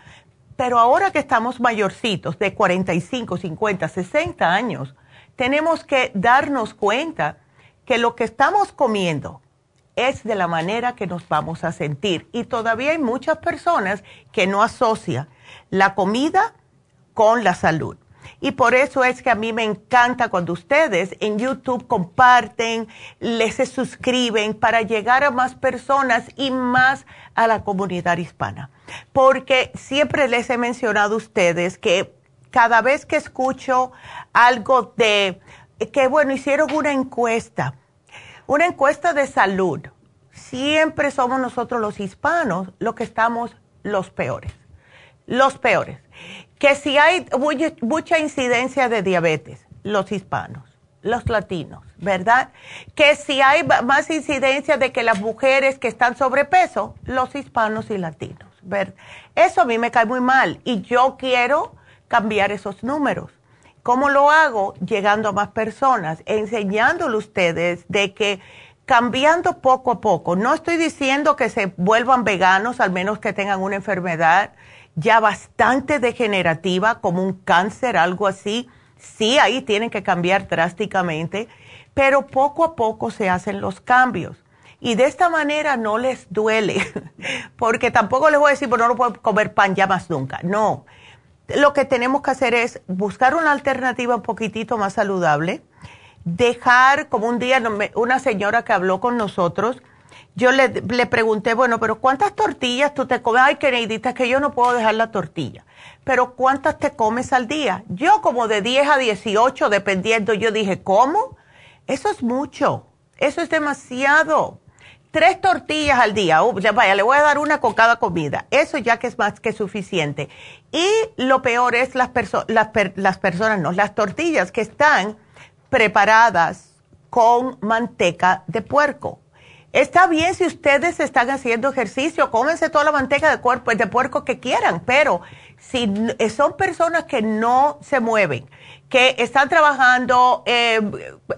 pero ahora que estamos mayorcitos, de 45, 50, 60 años, tenemos que darnos cuenta que lo que estamos comiendo es de la manera que nos vamos a sentir. Y todavía hay muchas personas que no asocian la comida con la salud. Y por eso es que a mí me encanta cuando ustedes en YouTube comparten, les se suscriben para llegar a más personas y más a la comunidad hispana. Porque siempre les he mencionado a ustedes que cada vez que escucho algo de que, bueno, hicieron una encuesta, una encuesta de salud, siempre somos nosotros los hispanos los que estamos los peores, los peores que si hay mucha incidencia de diabetes, los hispanos, los latinos, ¿verdad? Que si hay más incidencia de que las mujeres que están sobrepeso, los hispanos y latinos, ¿verdad? Eso a mí me cae muy mal y yo quiero cambiar esos números. ¿Cómo lo hago? Llegando a más personas, enseñándole a ustedes de que cambiando poco a poco, no estoy diciendo que se vuelvan veganos, al menos que tengan una enfermedad ya bastante degenerativa, como un cáncer, algo así, sí, ahí tienen que cambiar drásticamente, pero poco a poco se hacen los cambios. Y de esta manera no les duele, porque tampoco les voy a decir, bueno, no puedo comer pan ya más nunca. No, lo que tenemos que hacer es buscar una alternativa un poquitito más saludable, dejar, como un día una señora que habló con nosotros, yo le, le, pregunté, bueno, pero ¿cuántas tortillas tú te comes? Ay, queridita, es que yo no puedo dejar la tortilla. Pero ¿cuántas te comes al día? Yo como de 10 a 18, dependiendo, yo dije, ¿cómo? Eso es mucho, eso es demasiado. Tres tortillas al día, uh, ya vaya, le voy a dar una con cada comida. Eso ya que es más que suficiente. Y lo peor es las, las, las personas, no, las tortillas que están preparadas con manteca de puerco Está bien si ustedes están haciendo ejercicio, cómense toda la manteca de, cuerpo, de puerco que quieran, pero si eh, son personas que no se mueven, que están trabajando, eh,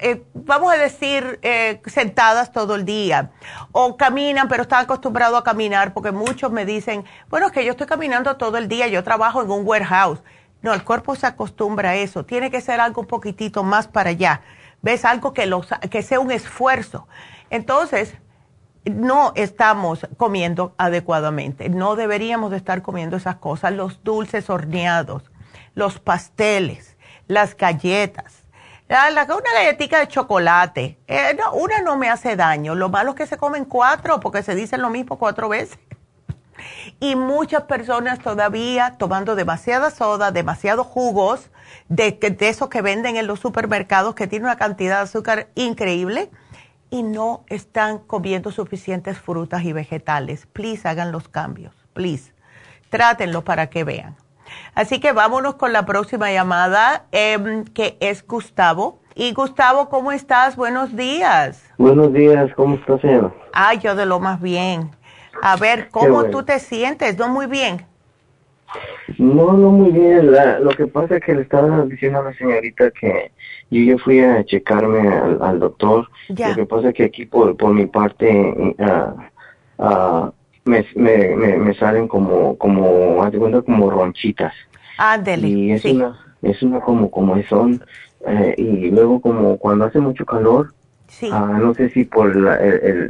eh, vamos a decir, sentadas todo el día, o caminan, pero están acostumbrados a caminar, porque muchos me dicen, bueno, es que yo estoy caminando todo el día, yo trabajo en un warehouse. No, el cuerpo se acostumbra a eso, tiene que ser algo un poquitito más para allá. ¿Ves? Algo que, los, que sea un esfuerzo. Entonces, no estamos comiendo adecuadamente. No deberíamos de estar comiendo esas cosas, los dulces horneados, los pasteles, las galletas. una galletita de chocolate, eh, una no me hace daño. Lo malo es que se comen cuatro porque se dicen lo mismo cuatro veces. Y muchas personas todavía tomando demasiada soda, demasiados jugos, de, de esos que venden en los supermercados que tienen una cantidad de azúcar increíble y no están comiendo suficientes frutas y vegetales. Please hagan los cambios, please. Trátenlo para que vean. Así que vámonos con la próxima llamada, em, que es Gustavo. Y Gustavo, ¿cómo estás? Buenos días. Buenos días, ¿cómo estás, señora? Ay, yo de lo más bien. A ver, ¿cómo tú te sientes? ¿No muy bien? No, no muy bien. lo que pasa es que le estaba diciendo a la señorita que yo ya fui a checarme al, doctor. Lo que pasa es que aquí por, por mi parte uh, me, me, me, salen como, como, haz de cuenta, como ronchitas. Ándele. Y es una, es una como, como son. Eh, y luego como cuando hace mucho calor, sí. Ah, no sé si por el,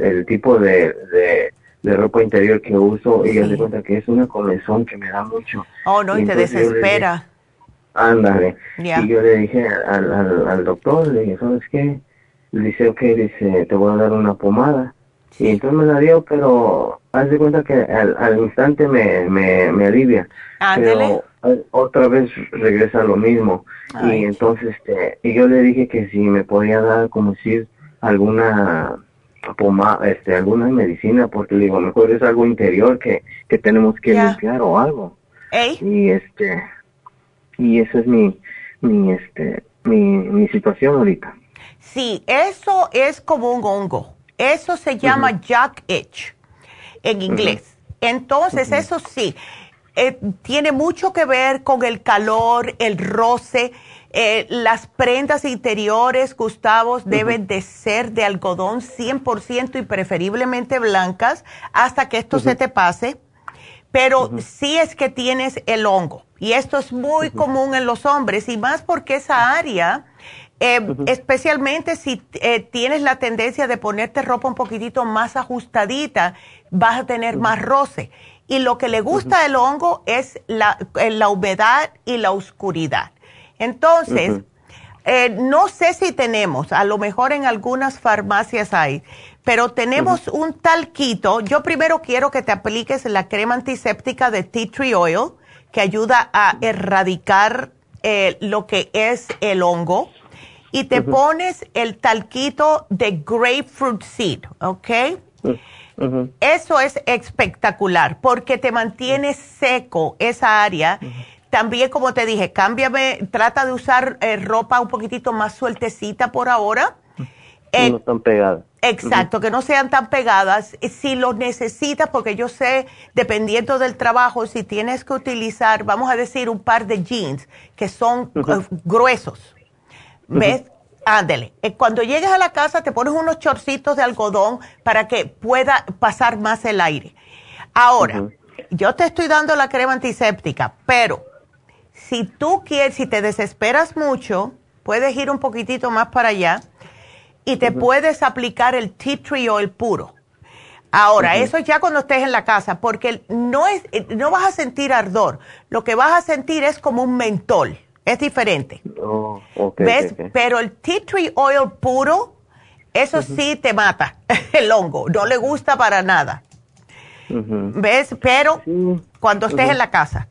el, tipo de, de, ropa interior que uso, y haz de cuenta que es una comezón que me da mucho. Oh, no, y, te desespera. Ándale. Y yo le dije al, al, al, doctor, le dije, ¿sabes qué? Le dice, ok, dice, te voy a dar una pomada. Y entonces me la dio, pero haz de cuenta que al, al instante me, me, me alivia. Ándale. Pero otra vez regresa lo mismo. Y entonces, este, y yo le dije que si me podía dar, como decir, alguna pomada, este, alguna medicina, porque le digo, mejor es algo interior que, que tenemos que limpiar o algo. Y este, y esa es mi, mi, este, mi, mi situación ahorita. Sí, eso es como un hongo. Eso se llama jack itch en inglés. Entonces, eso sí, eh, tiene mucho que ver con el calor, el roce. Eh, las prendas interiores, Gustavo, deben de ser de algodón 100% y preferiblemente blancas hasta que esto se te pase. Pero sí es que tienes el hongo. Y esto es muy común en los hombres y más porque esa área, eh, especialmente si eh, tienes la tendencia de ponerte ropa un poquitito más ajustadita, vas a tener más roce. Y lo que le gusta del hongo es la, eh, la, humedad y la oscuridad. Entonces, no sé si tenemos, a lo mejor en algunas farmacias hay, pero tenemos un talquito. Yo primero quiero que te apliques la crema antiséptica de tea tree oil que ayuda a erradicar eh, lo que es el hongo. Y te pones el talquito de grapefruit seed, ¿ok? Eso es espectacular porque te mantiene seco esa área. También, como te dije, cámbiame, trata de usar eh, ropa un poquitito más sueltecita por ahora. Eh, no están pegadas. Exacto, que no sean tan pegadas. Si lo necesitas, porque yo sé, dependiendo del trabajo, si tienes que utilizar, vamos a decir, un par de jeans que son eh, gruesos. ¿Ves? Ándele. Cuando llegues a la casa, te pones unos chorcitos de algodón para que pueda pasar más el aire. Ahora, yo te estoy dando la crema antiséptica, pero si tú quieres, si te desesperas mucho, puedes ir un poquitito más para allá y te puedes aplicar el tea tree oil puro. Ahora, eso ya cuando estés en la casa, porque no, es, no vas a sentir ardor, lo que vas a sentir es como un mentol, es diferente. Oh, ¿Ves? Pero el tea tree oil puro, eso sí te mata el hongo, no le gusta para nada. ¿Ves? Pero cuando estés en la casa.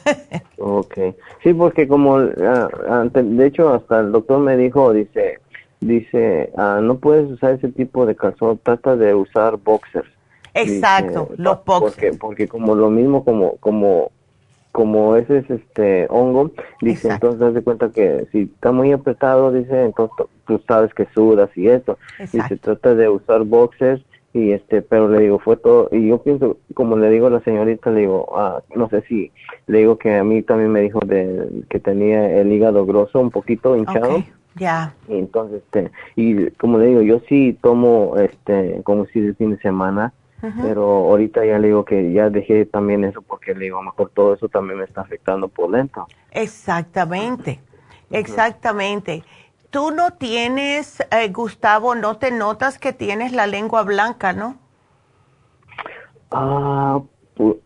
ok. Sí, porque como, ah, de hecho, hasta el doctor me dijo, dice, dice, ah, no puedes usar ese tipo de calzón, trata de usar boxers. Exacto, los boxers. Porque, porque como lo mismo, como, como, como ese es este hongo, dice, entonces haz de cuenta que si está muy apretado, dice, entonces tú sabes que sudas y eso. Dice, trata de usar boxers y este pero le digo fue todo y yo pienso como le digo a la señorita le digo ah, no sé si le digo que a mí también me dijo de que tenía el hígado grosso un poquito hinchado. Ya. Y entonces este y como le digo yo sí tomo este como si de fin de semana pero ahorita ya le digo que ya dejé también eso porque le digo mejor todo eso también me está afectando por dentro. Exactamente exactamente Tú no tienes, eh, Gustavo, no te notas que tienes la lengua blanca, ¿no? Ah,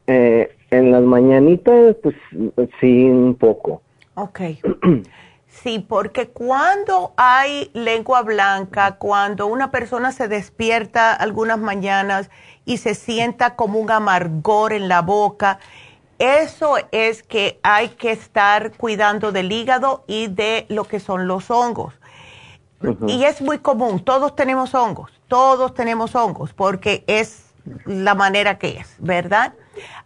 eh, en las mañanitas, pues sí, un poco. Ok. Sí, porque cuando hay lengua blanca, cuando una persona se despierta algunas mañanas y se sienta como un amargor en la boca, eso es que hay que estar cuidando del hígado y de lo que son los hongos. Y es muy común, todos tenemos hongos, todos tenemos hongos, porque es la manera que es, ¿verdad?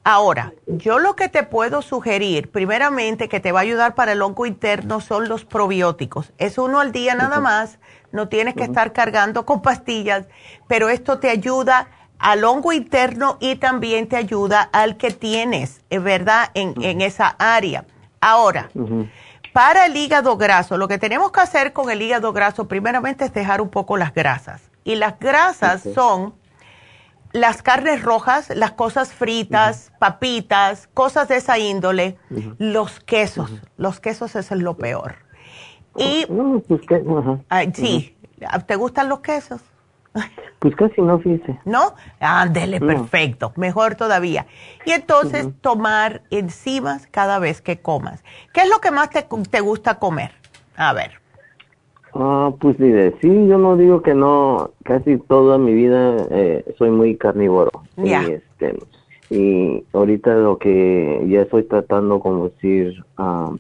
Ahora, yo lo que te puedo sugerir, primeramente, que te va a ayudar para el hongo interno son los probióticos. Es uno al día nada más, no tienes que estar cargando con pastillas, pero esto te ayuda al hongo interno y también te ayuda al que tienes, ¿verdad? En, en esa área. Ahora, para el hígado graso, lo que tenemos que hacer con el hígado graso, primeramente es dejar un poco las grasas. Y las grasas son las carnes rojas, las cosas fritas, papitas, cosas de esa índole, los quesos. Los quesos es lo peor. Y, pues sí, ¿te gustan los quesos? Pues casi no, fíjese. ¿No? Ándele, perfecto, mejor todavía. Y entonces tomar enzimas cada vez que comas. ¿Qué es lo que más te, te gusta comer? A ver. Ah, pues mire, sí, yo no digo que no, casi toda mi vida eh, soy muy carnívoro. Y, este, y ahorita lo que ya estoy tratando, como decir, ah,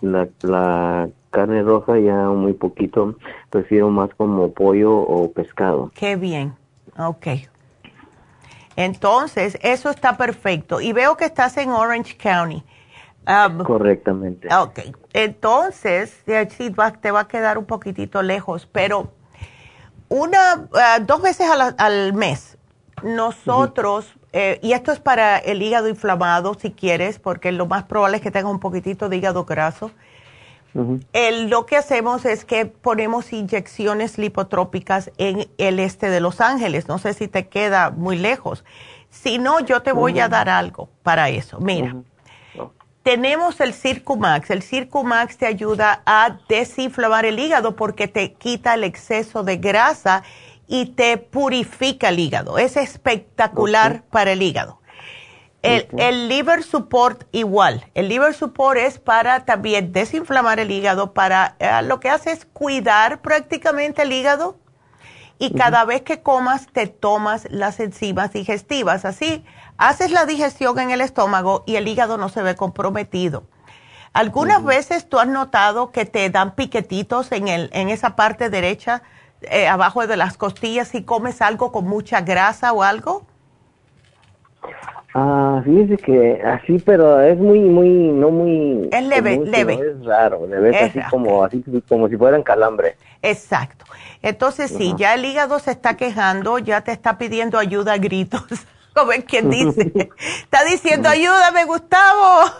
la, la carne roja ya muy poquito, prefiero más como pollo o pescado. Qué bien, ok. Entonces, eso está perfecto. Y veo que estás en Orange County. Um, Correctamente. Ok, entonces, sí, te va a quedar un poquitito lejos, pero una, uh, dos veces al, mes, nosotros, eh, y esto es para el hígado inflamado, si quieres, porque lo más probable es que tengas un poquitito de hígado graso lo que hacemos es que ponemos inyecciones lipotrópicas en el este de Los Ángeles. No sé si te queda muy lejos. Si no, yo te voy a dar algo para eso. Mira, tenemos el Circumax. El Circumax te ayuda a desinflamar el hígado porque te quita el exceso de grasa y te purifica el hígado. Es espectacular para el hígado. El, liver support igual. El liver support es para también desinflamar el hígado, para eh, lo que hace es cuidar prácticamente el hígado y cada vez que comas te tomas las enzimas digestivas. Así haces la digestión en el estómago y el hígado no se ve comprometido. Algunas veces tú has notado que te dan piquetitos en, el, en esa parte derecha, eh, abajo de las costillas, si comes algo con mucha grasa o algo. Ah, fíjese que así, pero es muy, muy, no muy... Es leve, leve. Es raro, leve, así como, así como si fueran calambre. Exacto. Entonces, sí, ya el hígado se está quejando, ya te está pidiendo ayuda a gritos, como es quien dice. está diciendo, ayúdame, Gustavo.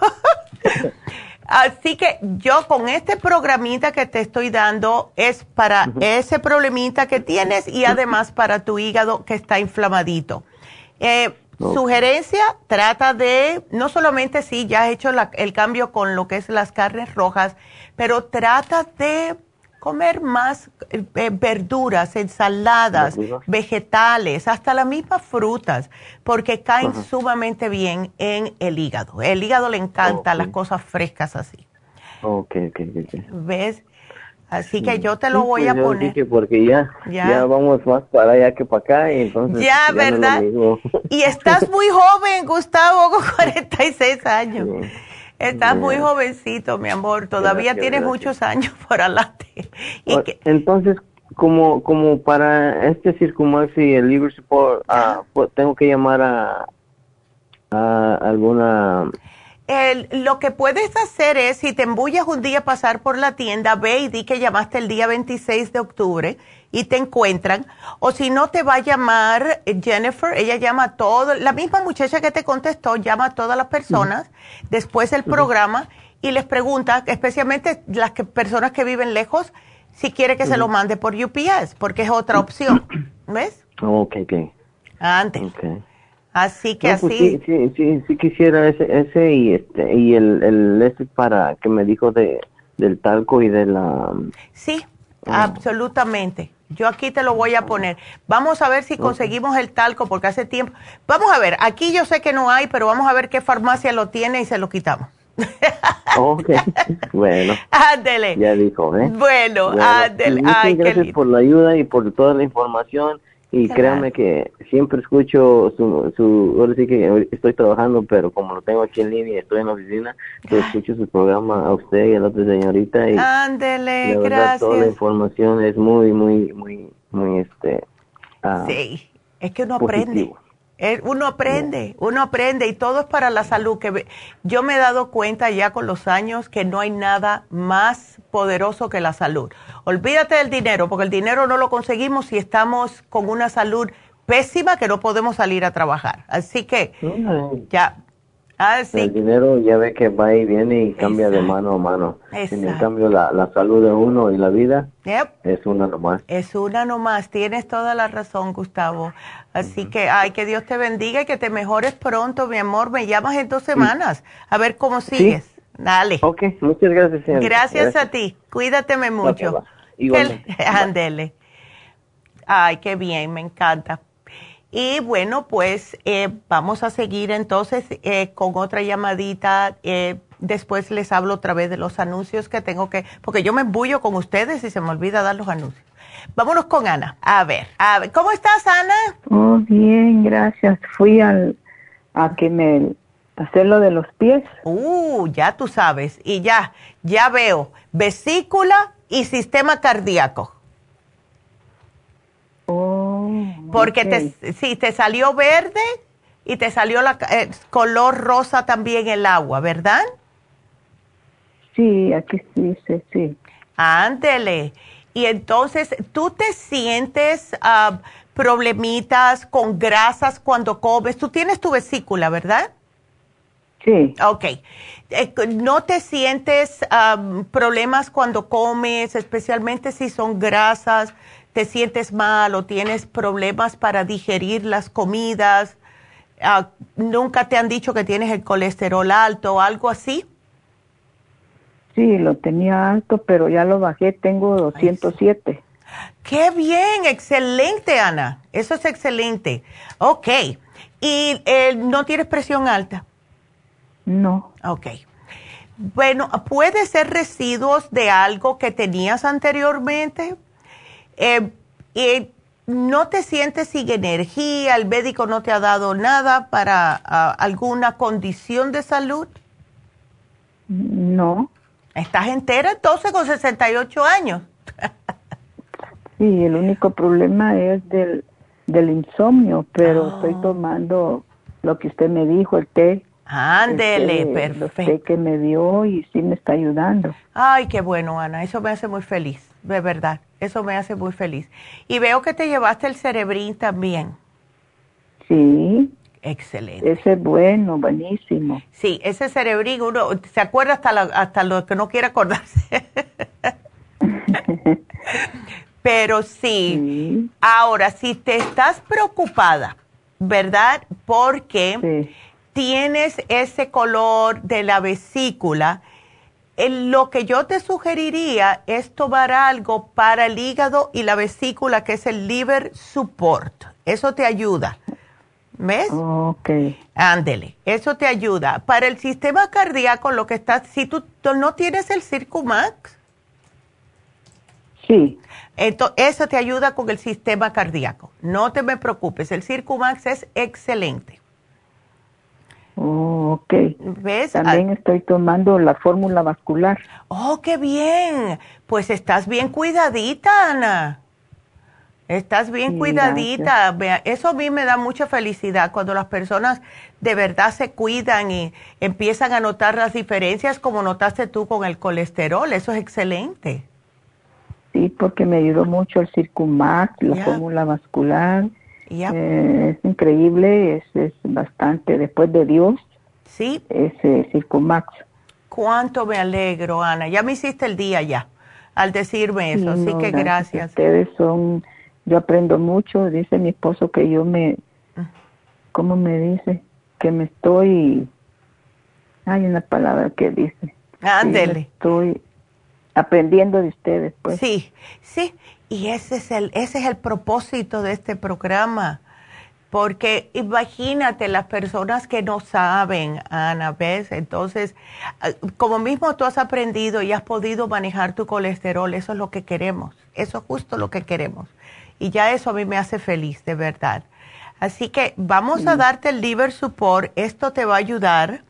Así que yo con este programita que te estoy dando es para ese problemita que tienes y además para tu hígado que está inflamadito. Eh, Sugerencia, trata de, no solamente si ya has hecho el cambio con lo que es las carnes rojas, pero trata de comer más eh, verduras, ensaladas, vegetales, hasta las mismas frutas, porque caen sumamente bien en el hígado. El hígado le encanta las cosas frescas así. Ok, ok, ok. ¿Ves? Así que yo te lo voy pues a poner. porque ya, ya, vamos más para allá que para acá y entonces. Ya, ¿verdad? y estás muy joven, Gustavo, con 46 años. Estás muy jovencito, mi amor. Todavía tienes muchos años por adelante. Y Entonces, como como para este Circumax y el Liver Support, ah, pues, tengo que llamar a, a alguna lo que puedes hacer es, si te embullas un día a pasar por la tienda, ve y di que llamaste el día 26 de octubre y te encuentran. O si no, te va a llamar Jennifer, ella llama a todo, la misma muchacha que te contestó, llama a todas las personas después del programa y les pregunta, especialmente las que, personas que viven lejos, si quiere que se lo mande por UPS, porque es otra opción. ¿Ves? Ok, ok. Antes. Así que pues así. sí, sí, sí, quisiera ese, ese y este y el, el ese para que me dijo de del talco y de la. Sí, ah. absolutamente. Yo aquí te lo voy a poner. Vamos a ver si conseguimos el talco porque hace tiempo. Vamos a ver. Aquí yo sé que no hay, pero vamos a ver qué farmacia lo tiene y se lo quitamos. ok, bueno. Ándele. Ya dijo, ¿eh? Bueno, ándele. Muchas gracias por la ayuda y por toda la información. Y créanme que siempre escucho su, su, ahora sí que estoy trabajando, pero como lo tengo aquí en línea y estoy en la oficina, pues escucho su programa a usted y a la otra señorita y Ándele, gracias. toda la información es muy, muy, muy, muy, este... Ah, sí, es que uno aprende. Uno aprende, uno aprende y todo es para la salud. Que yo me he dado cuenta ya con los años que no hay nada más poderoso que la salud. Olvídate del dinero, porque el dinero no lo conseguimos si estamos con una salud pésima que no podemos salir a trabajar. Así que ya Ah, el dinero ya ve que va y viene y cambia de mano a mano. En cambio, la, salud de uno y la vida es una nomás. Es una nomás. Tienes toda la razón, Gustavo. Así que, ay, que Dios te bendiga y que te mejores pronto, mi amor. Me llamas en dos semanas a ver cómo sigues. Dale. Ok, muchas gracias, señor. Gracias, a ti. Cuídateme mucho. Ándele. Ay, qué bien, me encanta. Y bueno, pues eh, vamos a seguir entonces eh, con otra llamadita. Eh, después les hablo otra vez de los anuncios que tengo que, porque yo me embullo con ustedes y se me olvida dar los anuncios. Vámonos con Ana. A ver, a ver, ¿cómo estás, Ana? Oh, bien, gracias. Fui al, a que me hacer lo de los pies. Uh, ya tú sabes. Y ya, ya veo vesícula y sistema cardíaco. Oh, Porque te, sí, te salió verde y te salió la eh, color rosa también el agua, ¿verdad? Sí, aquí dice, sí. Ándele. Y entonces, ¿tú te sientes uh, problemitas con grasas cuando comes? Tú tienes tu vesícula, ¿verdad? Sí. Ok. Eh, ¿No te sientes problemas cuando comes, especialmente si son grasas? Te sientes mal o tienes problemas para digerir las comidas, ah, nunca te han dicho que tienes el colesterol alto o algo así. Sí, lo tenía alto, pero ya lo bajé, tengo 207. Qué bien, excelente, Ana. Eso es excelente. Ok. ¿Y eh, no tienes presión alta? No. Ok. Bueno, puede ser residuos de algo que tenías anteriormente. Eh, no te sientes sin energía, el médico no te ha dado nada para ah, alguna condición de salud. No. ¿Estás entera entonces con 68 años? sí, el único problema es del, del insomnio, pero estoy ah. tomando lo que usted me dijo, el té. Ándele, este, perfecto. El té que me dio y sí me está ayudando. Ay, qué bueno, Ana, eso me hace muy feliz, de verdad, eso me hace muy feliz. Y veo que te llevaste el cerebrín también. Sí. Excelente. Ese es bueno, buenísimo. Sí, ese cerebrín, uno se acuerda hasta, hasta lo que no quiere acordarse. Pero sí. ahora, si te estás preocupada, ¿verdad? Porque tienes ese color de la vesícula, lo que yo te sugeriría es tomar algo para el hígado y la vesícula, que es el liver support. Eso te ayuda. ¿Ves? Ok. Ándele, eso te ayuda. Para el sistema cardíaco, lo que estás, si tú, no tienes el Circumax. Sí. Entonces, eso te ayuda con el sistema cardíaco. No te me preocupes, el Circumax es excelente. Oh, ok. ¿Ves? También estoy tomando la fórmula vascular. Oh, qué bien. Pues estás bien cuidadita, Ana. Estás bien cuidadita. Eso a mí me da mucha felicidad cuando las personas de verdad se cuidan y empiezan a notar las diferencias como notaste tú con el colesterol. Eso es excelente. Sí, porque me ayudó mucho el Circumax, la fórmula vascular. Eh, es increíble, es, es, bastante después de Dios. Sí. Ese Circumax. Cuánto me alegro, Ana. Ya me hiciste el día ya al decirme eso, así que gracias. Ustedes son yo aprendo mucho, dice mi esposo que yo me, ¿cómo me dice? Que me estoy, hay una palabra que dice. Ándele. Estoy aprendiendo de ustedes, pues. Sí, sí, y ese es el, ese es el propósito de este programa. Porque imagínate las personas que no saben, Ana, ¿ves? Entonces, ah, como mismo tú has aprendido y has podido manejar tu colesterol, eso es lo que queremos. Eso es justo lo que queremos y ya eso a mí me hace feliz, de verdad. Así que vamos a darte el liver support, esto te va a ayudar.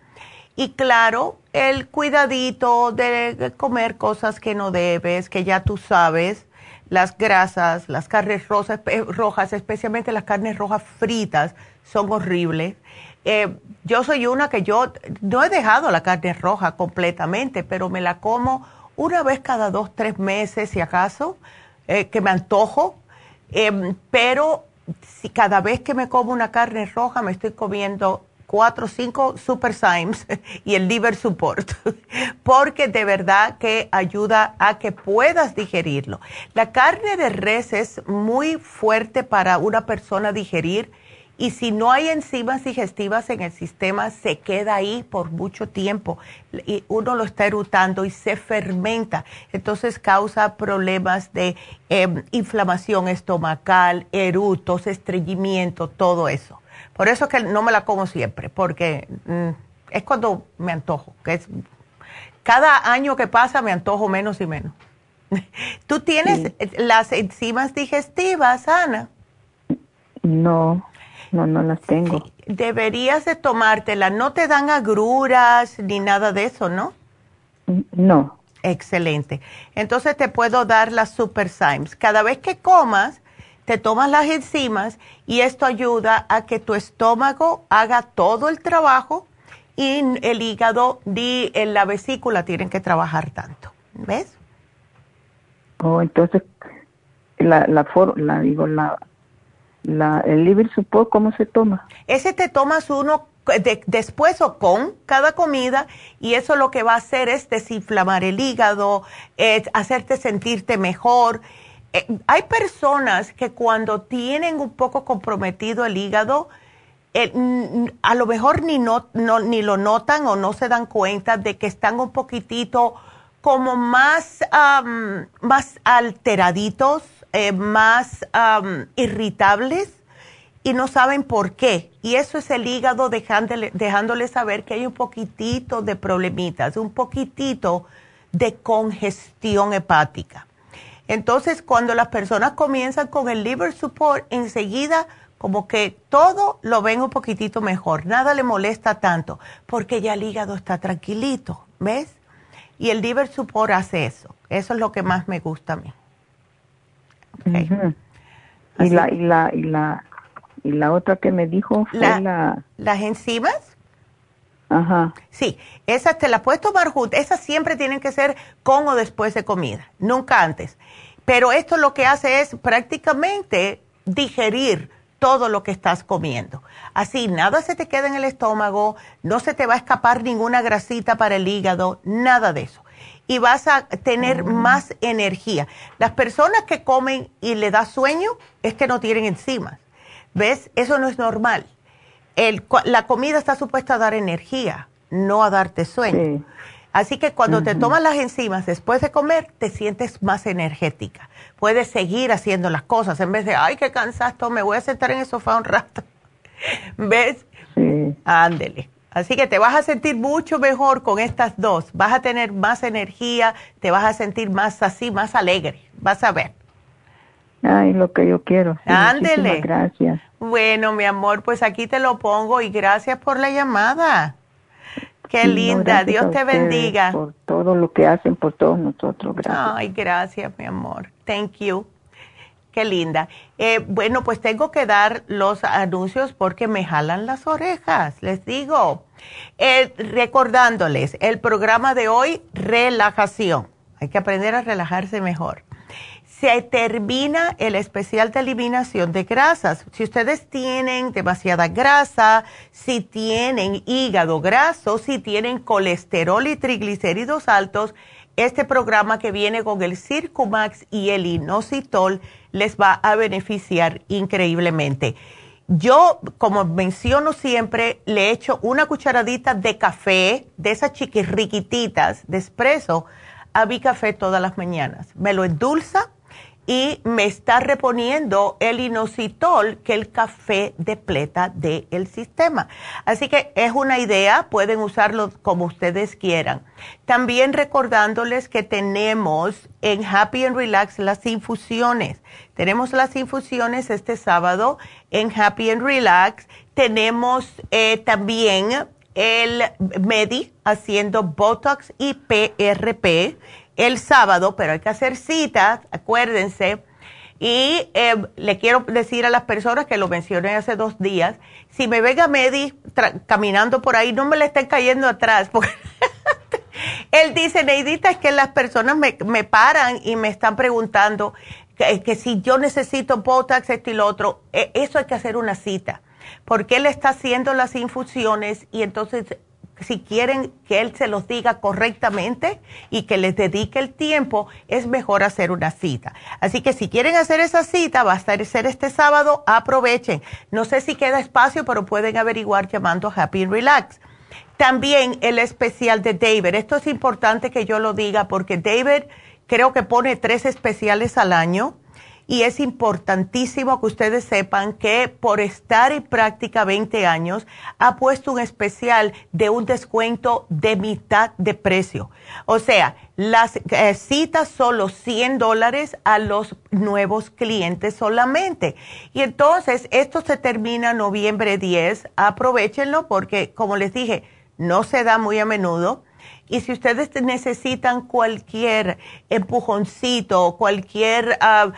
Y claro, el cuidadito de comer cosas que no debes, que ya tú sabes, las grasas, las carnes rosas, rojas, especialmente las carnes rojas fritas, son horribles. Eh, yo soy una que yo no he dejado la carne roja completamente, pero me la como una vez cada dos, tres meses, si acaso, eh, que me antojo Em, pero si cada vez que me como una carne roja me estoy comiendo cuatro cinco Super Symes y el Liver Support, porque de verdad que ayuda a que puedas digerirlo. La carne de res es muy fuerte para una persona digerir y si no hay enzimas digestivas en el sistema, se queda ahí por mucho tiempo y uno lo está erutando y se fermenta. Entonces causa problemas de em, inflamación estomacal, erutos, estreñimiento, todo eso. Por eso que no me la como siempre, porque mm, es cuando me antojo. Que es, cada año que pasa me antojo menos y menos. ¿Tú tienes las enzimas digestivas, Ana? No. No, no las tengo. deberías de tomártela. No te dan agruras ni nada de eso, ¿no? No. Excelente. Entonces te puedo dar las Super Symes. Cada vez que comas, te tomas las enzimas y esto ayuda a que tu estómago haga todo el trabajo y el hígado en la vesícula tienen que trabajar tanto. ¿Ves? Oh, entonces la, la, la digo, la, la, el liver support, ¿cómo se toma? Ese te tomas uno después o con cada comida y eso lo que va a hacer es desinflamar el hígado, hacerte sentirte mejor. Eh, hay personas que cuando tienen un poco comprometido el hígado, eh, a lo mejor ni, lo notan o no se dan cuenta de que están un poquitito como más, más alteraditos eh, más irritables y no saben por qué. Y eso es el hígado dejándole, dejándole saber que hay un poquitito de problemitas, un poquitito de congestión hepática. Entonces, cuando las personas comienzan con el liver support, enseguida como que todo lo ven un poquitito mejor, nada le molesta tanto, porque ya el hígado está tranquilito, ¿ves? Y el liver support hace eso. Eso es lo que más me gusta a mí. Y la, y la, y la, y la otra que me dijo fue la... ¿Las enzimas? Ajá. Sí, esas te las puedes tomar juntas. Esas siempre tienen que ser con o después de comida, nunca antes. Pero esto lo que hace es prácticamente digerir todo lo que estás comiendo. Así, nada se te queda en el estómago, no se te va a escapar ninguna grasita para el hígado, nada de eso. Y vas a tener mm. más energía. Las personas que comen y le da sueño es que no tienen enzimas. ¿Ves? Eso no es normal. La comida está supuesta a dar energía, no a darte sueño. Así que cuando te tomas las enzimas después de comer, te sientes más energética. Puedes seguir haciendo las cosas en vez de, ay, qué cansado, me voy a sentar en el sofá un rato. ¿Ves? Ándele. Así que te vas a sentir mucho mejor con estas dos. Vas a tener más energía, te vas a sentir más así, más alegre. Vas a ver. Ay, lo que yo quiero. Ándele. Gracias. Bueno, mi amor, pues aquí te lo pongo y gracias por la llamada. Qué linda, Dios te bendiga. Por todo lo que hacen por todos nosotros, gracias. Ay, gracias, mi amor. Thank you. Qué linda. Eh, bueno, pues tengo que dar los anuncios porque me jalan las orejas, les digo. Eh, recordándoles, el programa de hoy, relajación. Hay que aprender a relajarse mejor se termina el especial de eliminación de grasas. Si ustedes tienen demasiada grasa, si tienen hígado graso, si tienen colesterol y triglicéridos altos, este programa que viene con el Circumax y el Inositol les va a beneficiar increíblemente. Yo, como menciono siempre, le echo una cucharadita de café, de esas chiquirriquititas de espresso, a mi café todas las mañanas. Me lo endulza y me está reponiendo el inositol que el café depleta del sistema. Así que es una idea, pueden usarlo como ustedes quieran. También recordándoles que tenemos en Happy and Relax las infusiones. Tenemos las infusiones este sábado en Happy and Relax. Tenemos eh, también el Medi haciendo Botox y PRP el sábado, pero hay que hacer citas, acuérdense. Y eh, le quiero decir a las personas que lo mencioné hace dos días, si me ven a Medi caminando por ahí, no me le estén cayendo atrás, porque él dice, Neidita, es que las personas me, me paran y me están preguntando que, que, si yo necesito Botox, esto y lo otro. E, eso hay que hacer una cita, porque él está haciendo las infusiones y entonces si quieren que él se los diga correctamente y que les dedique el tiempo, es mejor hacer una cita. Así que si quieren hacer esa cita, va a ser este sábado, aprovechen. No sé si queda espacio, pero pueden averiguar llamando a Happy Relax. También el especial de David. Esto es importante que yo lo diga porque David creo que pone tres especiales al año y es importantísimo que ustedes sepan que por estar en práctica 20 años ha puesto un especial de un descuento de mitad de precio. O sea, las eh, citas solo 100 dólares a los nuevos clientes solamente. Y entonces esto se termina noviembre 10. Aprovechenlo porque, como les dije, no se da muy a menudo y si ustedes necesitan cualquier empujoncito, cualquier ah,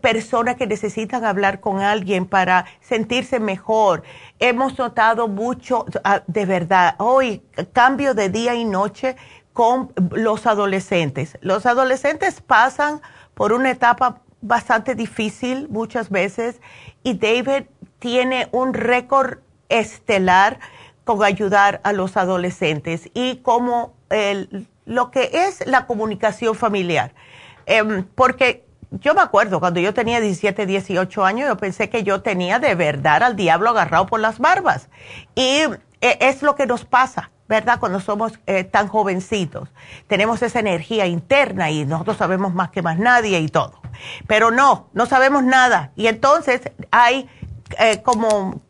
persona que necesitan hablar con alguien para sentirse mejor, hemos notado mucho, ah, de verdad, hoy cambio de día y noche con los adolescentes. Los adolescentes pasan por una etapa bastante difícil muchas veces y David tiene un récord estelar con ayudar a los adolescentes y como lo que es la comunicación familiar. Em, porque yo me acuerdo cuando yo tenía 17, 18 años, yo pensé que yo tenía de verdad al diablo agarrado por las barbas. Y e, es lo que nos pasa, ¿verdad? Cuando somos eh, tan jovencitos. Tenemos esa energía interna y nosotros sabemos más que más nadie y todo. Pero no, no sabemos nada. Y entonces hay eh, como eh,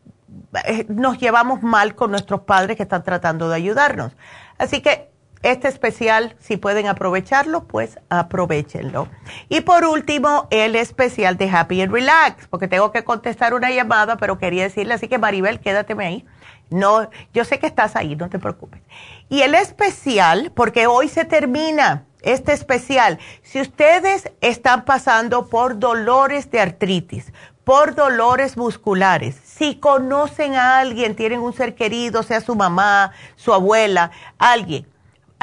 nos llevamos mal con nuestros padres que están tratando de ayudarnos. Así que este especial, si pueden aprovecharlo, pues aprovechenlo. Y por último, el especial de Happy and Relax, porque tengo que contestar una llamada, pero quería decirle, así que Maribel, quédateme ahí. No, yo sé que estás ahí, no te preocupes. Y el especial, porque hoy se termina este especial, si ustedes están pasando por dolores de artritis, por dolores musculares. Si conocen a alguien, tienen un ser querido, sea su mamá, su abuela, alguien,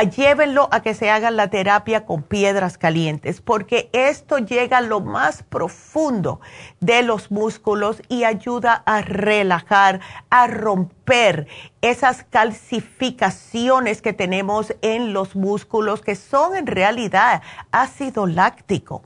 llévenlo a que se haga la terapia con piedras calientes, porque esto llega a lo más profundo de los músculos y ayuda a relajar, a romper esas calcificaciones que tenemos en los músculos, que son en realidad ácido láctico.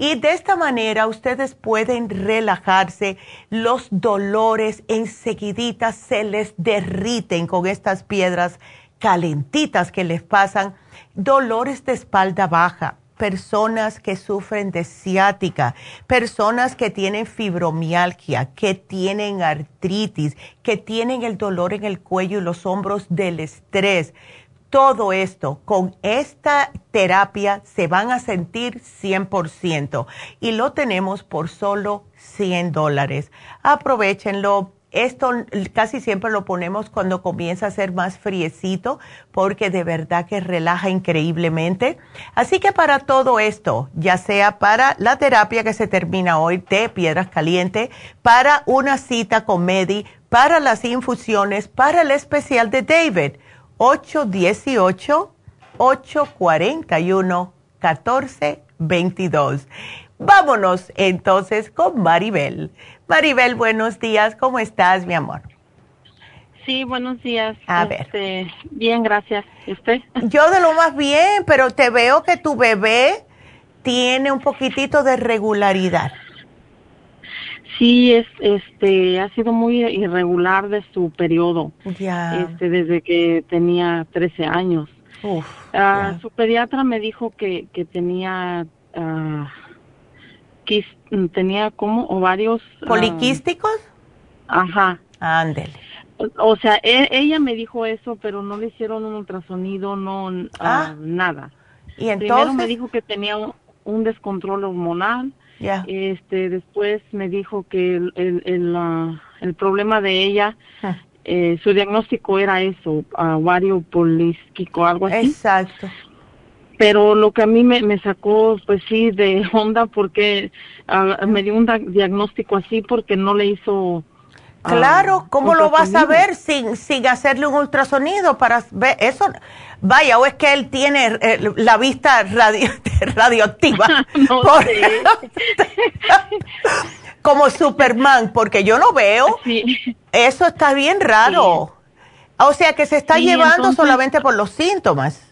Y de esta manera ustedes pueden relajarse, los dolores enseguidita se les derriten con estas piedras calentitas que les pasan, dolores de espalda baja, personas que sufren de ciática, personas que tienen fibromialgia, que tienen artritis, que tienen el dolor en el cuello y los hombros del estrés. Todo esto, con esta terapia se van a sentir 100% y lo tenemos por solo 100 dólares. Aprovechenlo esto casi siempre lo ponemos cuando comienza a ser más friecito porque de verdad que relaja increíblemente. Así que para todo esto, ya sea para la terapia que se termina hoy de piedras calientes, para una cita con Medi, para las infusiones, para el especial de David, 818 841 1422. Vámonos entonces con Maribel. Maribel, buenos días. ¿Cómo estás, mi amor? Sí, buenos días. A ver. Este, bien, gracias. ¿Y usted? Yo de lo más bien, pero te veo que tu bebé tiene un poquitito de regularidad. Sí, es, este, ha sido muy irregular de su periodo. Este, desde que tenía 13 años. Uf, Ah, Su pediatra me dijo que, que tenía quis- tenía como ovarios ah, ¿Poliquísticos? ajá Ándele. o, o sea e- ella me dijo eso pero no le hicieron un ultrasonido no ah, nada Y primero entonces, me dijo que tenía un, un descontrol hormonal ya. este después me dijo que el el, el, el problema de ella Ah. eh, su diagnóstico era eso ovario poliquístico algo así Exacto. pero lo que a mí me, me sacó, pues sí, de onda, porque ah, me dio un diagnóstico así porque no le hizo... ah, Claro, ¿cómo lo vas a ver sin, sin hacerle un ultrasonido para ver eso? Vaya, o es que él tiene eh, la vista radio, radioactiva. No Por-. Como Superman, porque yo no veo. Sí, Eso está bien raro. O sea que se está Sí, llevando entonces- solamente por los síntomas.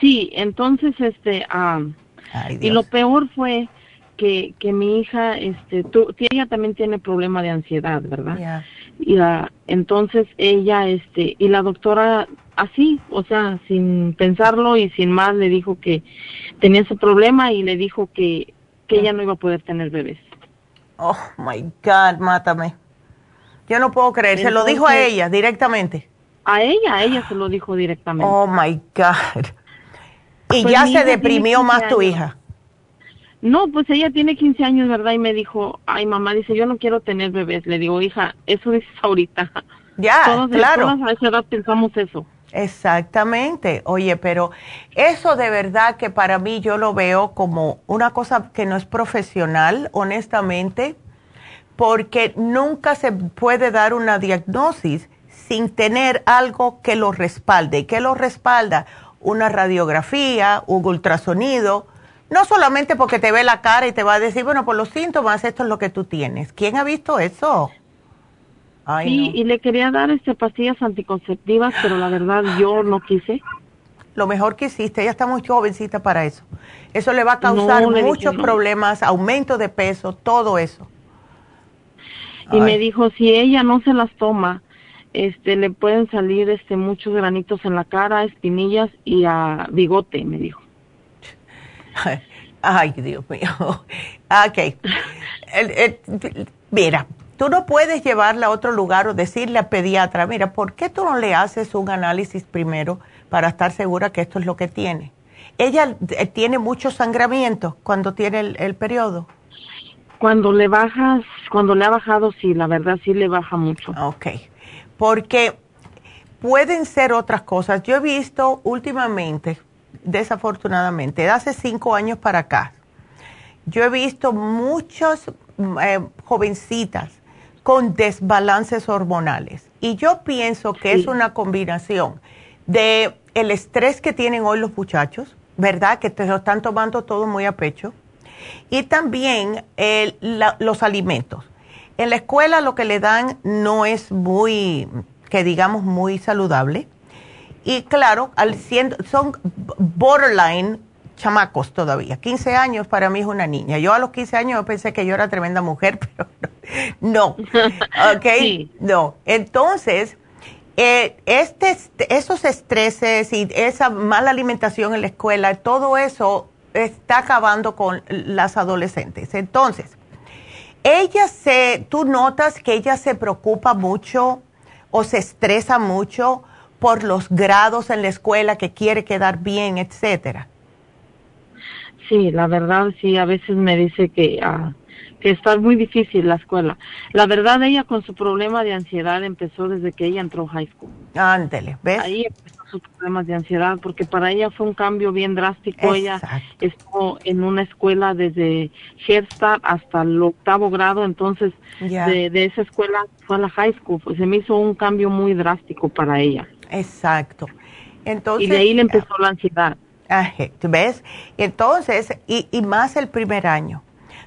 sí, entonces, este, ah, Ay, y lo peor fue que, que mi hija, este, tú, ella también tiene problema de ansiedad, ¿verdad? Y ah, entonces ella, este, y la doctora así, o sea, sin pensarlo y sin más, le dijo que tenía ese problema y le dijo que, que ella no iba a poder tener bebés. Oh, my God, mátame. Yo no puedo creer. Se lo dijo a ella directamente. A ella, a ella se lo dijo directamente. Oh, my God. Y Pues ya se deprimió más 15 tu años. hija. No, pues ella tiene 15 años, ¿verdad? Y me dijo, ay mamá, dice, yo no quiero tener bebés. Le digo, hija, eso dices ahorita. Ya, Todos, claro. todas a esa edad pensamos eso. Exactamente. Oye, pero eso de verdad que para mí yo lo veo como una cosa que no es profesional, honestamente, porque nunca se puede dar una diagnosis sin tener algo que lo respalde. ¿Y qué lo respalda? Una radiografía, un ultrasonido. No solamente porque te ve la cara y te va a decir, bueno, por los síntomas, esto es lo que tú tienes. ¿Quién ha visto eso? Ay, sí, no. y le quería dar este pastillas anticonceptivas, pero la verdad yo no quise. Lo mejor que hiciste, ella está muy jovencita para eso. Eso le va a causar No, le dije muchos no. problemas, aumento de peso, todo eso. Y me dijo, si ella no se las toma, este, le pueden salir este muchos granitos en la cara, espinillas y a bigote, me dijo. Ay, Dios mío. Ok. El- el- mira, tú no puedes llevarla a otro lugar o decirle al pediatra, mira, ¿por qué tú no le haces un análisis primero para estar segura que esto es lo que tiene? Ella eh, tiene mucho sangramiento cuando tiene el, el periodo. Cuando le bajas, cuando le ha bajado, sí, la verdad sí le baja mucho. Ok, porque pueden ser otras cosas. Yo he visto últimamente, desafortunadamente, de hace cinco años para acá, yo he visto muchas mm, eh, jovencitas con desbalances hormonales. Y yo pienso que es una combinación de el estrés que tienen hoy los muchachos, ¿verdad? Que te lo están tomando todo muy a pecho. Y también los alimentos. En la escuela lo que le dan no es muy, que digamos, muy saludable. Y claro, al siendo, son borderline chamacos todavía. 15 años para mí es una niña. Yo a los 15 años pensé que yo era tremenda mujer, pero no. ¿Ok? No. Entonces, eh, este, esos estreses y esa mala alimentación en la escuela, todo eso está acabando con las adolescentes. Entonces, ella se, tú notas que ella se preocupa mucho o se estresa mucho por los grados en la escuela, que quiere quedar bien, etcétera. Sí, la verdad sí, a veces me dice que, ah, que está muy difícil la escuela. La verdad ella con su problema de ansiedad empezó desde que ella entró high school. Ándele, ¿ves? Ahí empezó sus problemas de ansiedad porque para ella fue un cambio bien drástico. Ella estuvo en una escuela desde Head hasta el octavo grado, entonces de, de, esa escuela fue a la high school. Pues se me hizo un cambio muy drástico para ella. Exacto. Entonces, y de ahí le empezó la ansiedad. ¿Ves? Entonces, y, y más el primer año.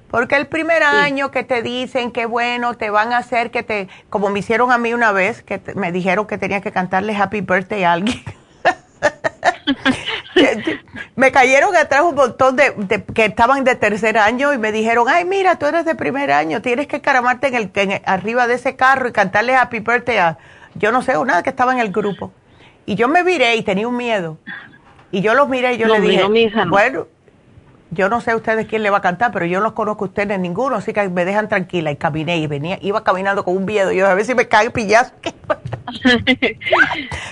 Porque el primer año que te dicen que bueno, te van a hacer que te, como me hicieron a mí una vez, que me dijeron que tenía que cantarle Happy Birthday a alguien. me cayeron atrás un montón de, que estaban de tercer año y me dijeron, ay, mira, tú eres de primer año, tienes que caramarte en el, en arriba de ese carro y cantarle Happy Birthday a, yo no sé, nada que estaba en el grupo. Y yo me viré y tenía un miedo. Y yo los miré y yo le dije, bueno, yo no sé a ustedes quién le va a cantar, pero yo no los conozco a ustedes ninguno, así que me dejan tranquila. Y caminé y venía, iba caminando con un miedo. Yo a ver si me cae pillazo.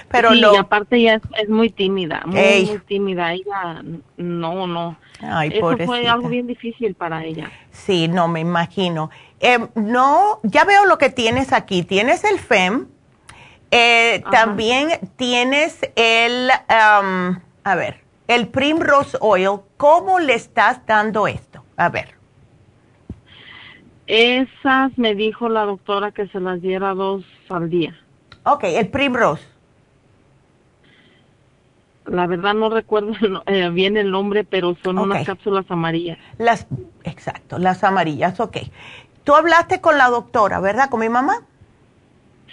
pero sí, no. y aparte ella es, muy tímida, muy, tímida. Ella, no, no. Ay, Eso fue algo bien difícil para ella. Sí, no, me imagino. Eh, no, ya veo lo que tienes aquí. Tienes el FEM, eh, también tienes el... Um, a ver, el Primrose Oil, ¿cómo le estás dando esto? A ver. Esas me dijo la doctora que se las diera dos al día. Ok, el Primrose. La verdad no recuerdo eh, bien el nombre, pero son unas cápsulas amarillas. Las, exacto, las amarillas, ok. Tú hablaste con la doctora, ¿verdad? ¿Con mi mamá?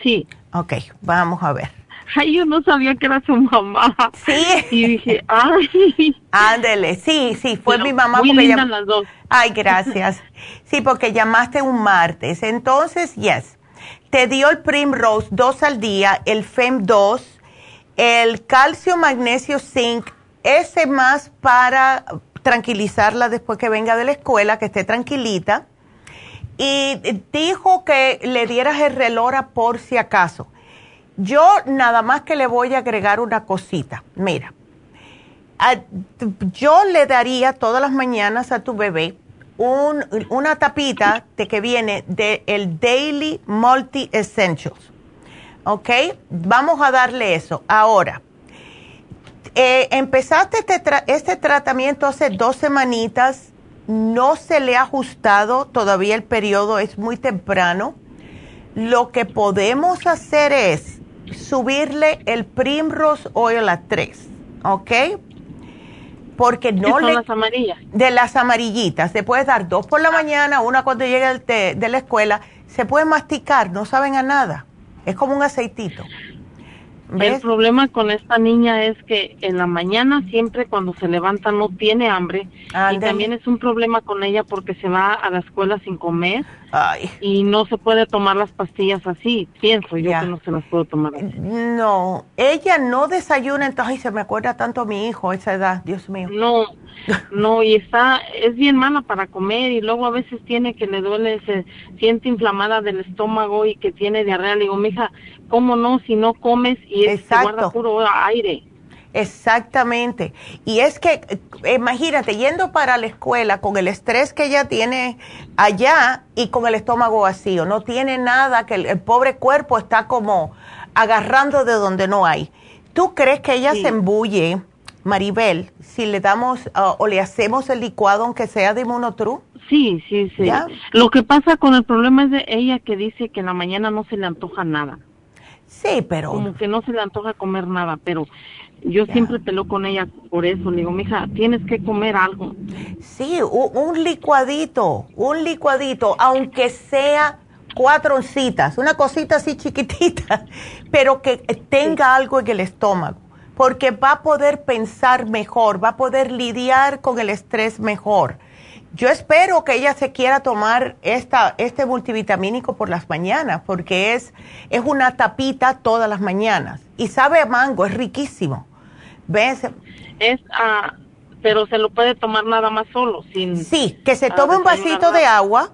Sí. Ok, vamos a ver. Ay, yo no sabía que era su mamá. Sí. Y dije, ay. Ándele, sí, sí, fue mi mamá. Muy lindas las dos. Ay, gracias. sí, porque llamaste un martes. Entonces, yes. Te dio el Primrose dos al día, el FEM 2, el calcio, magnesio, zinc, ese más para tranquilizarla después que venga de la escuela, que esté tranquilita. Y dijo que le dieras el relora por si acaso yo nada más que le voy a agregar una cosita. Mira, yo le daría todas las mañanas a tu bebé una tapita de que viene del el Daily Multi Essentials. ¿Ok? Vamos a darle eso. Ahora, eh, empezaste este, este tratamiento hace dos semanitas, no se le ha ajustado, todavía el periodo es muy temprano. Lo que podemos hacer es subirle el Primrose Oil a 3, ¿ok? Porque no son le... las amarillas? De las amarillitas. Se puede dar dos por la mañana, una cuando llegue de la escuela. Se puede masticar, no saben a nada. Es como un aceitito. El problema con esta niña es que en la mañana siempre cuando se levanta no tiene hambre y también es un problema con ella porque se va a la escuela sin comer y no se puede tomar las pastillas así, pienso yo que no se las puedo tomar así. No, ella no desayuna, entonces se me acuerda tanto a mi hijo a esa edad, Dios mío. No, no, y está, es bien mala para comer y luego a veces tiene que le duele, se siente inflamada del estómago y que tiene diarrea. Le digo, mija, ¿cómo no? Si no comes y es, se guarda puro aire. Exactamente. Y es que, imagínate, yendo para la escuela con el estrés que ella tiene allá y con el estómago vacío, no tiene nada, que el, pobre cuerpo está como agarrando de donde no hay. ¿Tú crees que ella se embulle, Maribel, si le damos uh, o le hacemos el licuado aunque sea de Monotru? Sí, sí, sí. Lo que pasa con el problema es de ella que dice que en la mañana no se le antoja nada. Sí, pero... Como que no se le antoja comer nada, pero yo siempre peleo con ella por eso. Le digo, mija, tienes que comer algo. Sí, un, licuadito, un licuadito, aunque sea cuatro oncitas, una cosita así chiquitita, pero que tenga algo en el estómago, porque va a poder pensar mejor, va a poder lidiar con el estrés mejor. Yo espero que ella se quiera tomar esta, este multivitamínico por las mañanas, porque es, es una tapita todas las mañanas. Y sabe a mango, es riquísimo. ¿Ves? Es, ah, pero se lo puede tomar nada más solo, sin... Sí, que se tome un vasito de agua,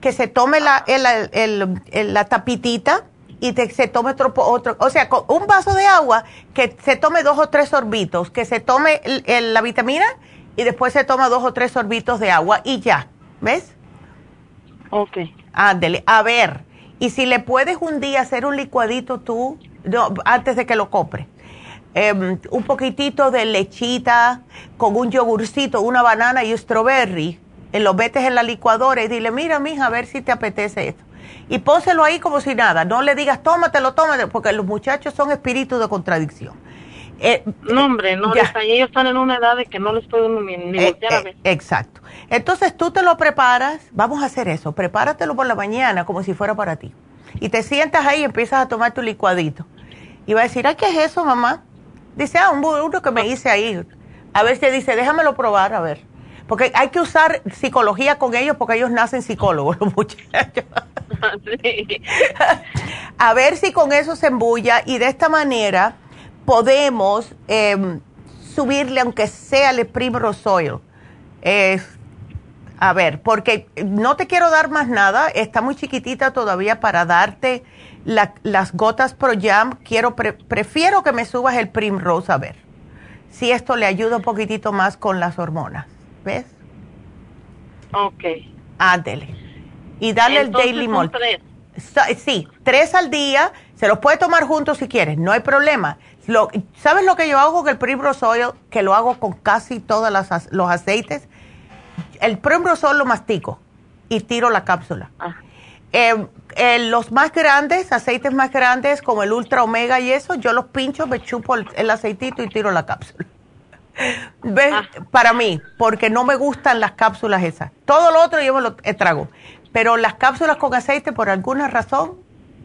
que se tome la, la tapitita y se tome otro, otro, o sea, con un vaso de agua, que se tome dos o tres sorbitos, que se tome la vitamina y después se toma dos o tres sorbitos de agua y ya, ¿ves? Ok. Ándele, a ver, y si le puedes un día hacer un licuadito tú, antes de que lo compre Em, un poquitito de lechita con un yogurcito, una banana y un strawberry, lo metes en la licuadora y dile, mira, mija, a ver si te apetece esto. Y pónselo ahí como si nada, no le digas, tómatelo, tómatelo, porque los muchachos son espíritus de contradicción. Eh, no, hombre, no, ellos están en una edad de que no les puedo ni, eh, a eh, ver. Exacto. Entonces tú te lo preparas, vamos a hacer eso, prepáratelo por la mañana como si fuera para ti. Y te sientas ahí y empiezas a tomar tu licuadito. Y va a decir, ay, ¿qué es eso, mamá? Dice, ah, un uno que me hice ahí. A ver si dice, déjamelo probar, a ver. Porque hay que usar psicología con ellos porque ellos nacen psicólogos, los muchachos. a ver si con eso se embulla y de esta manera podemos em, subirle, aunque sea el Primrose Oil. a ver, porque no te quiero dar más nada, está muy chiquitita todavía para darte las gotas Pro Jam, quiero prefiero que me subas el Primrose a ver si esto le ayuda un poquitito más con las hormonas. ¿Ves? Ok. Ándele. Y dale el Daily Malt. Sí, tres al día. Se los puede tomar juntos si quieres, no hay problema. Lo, ¿Sabes lo que yo hago con el Primrose Oil? Que lo hago con casi todos los aceites. El Primrose Oil lo mastico y tiro la cápsula. Ah. Eh, eh, los más grandes, aceites más grandes, como el Ultra Omega y eso, yo los pincho, me chupo el, aceitito y tiro la cápsula. ¿Ves? Ah. Para mí, porque no me gustan las cápsulas esas. Todo lo otro yo me lo trago. Pero las cápsulas con aceite, por alguna razón,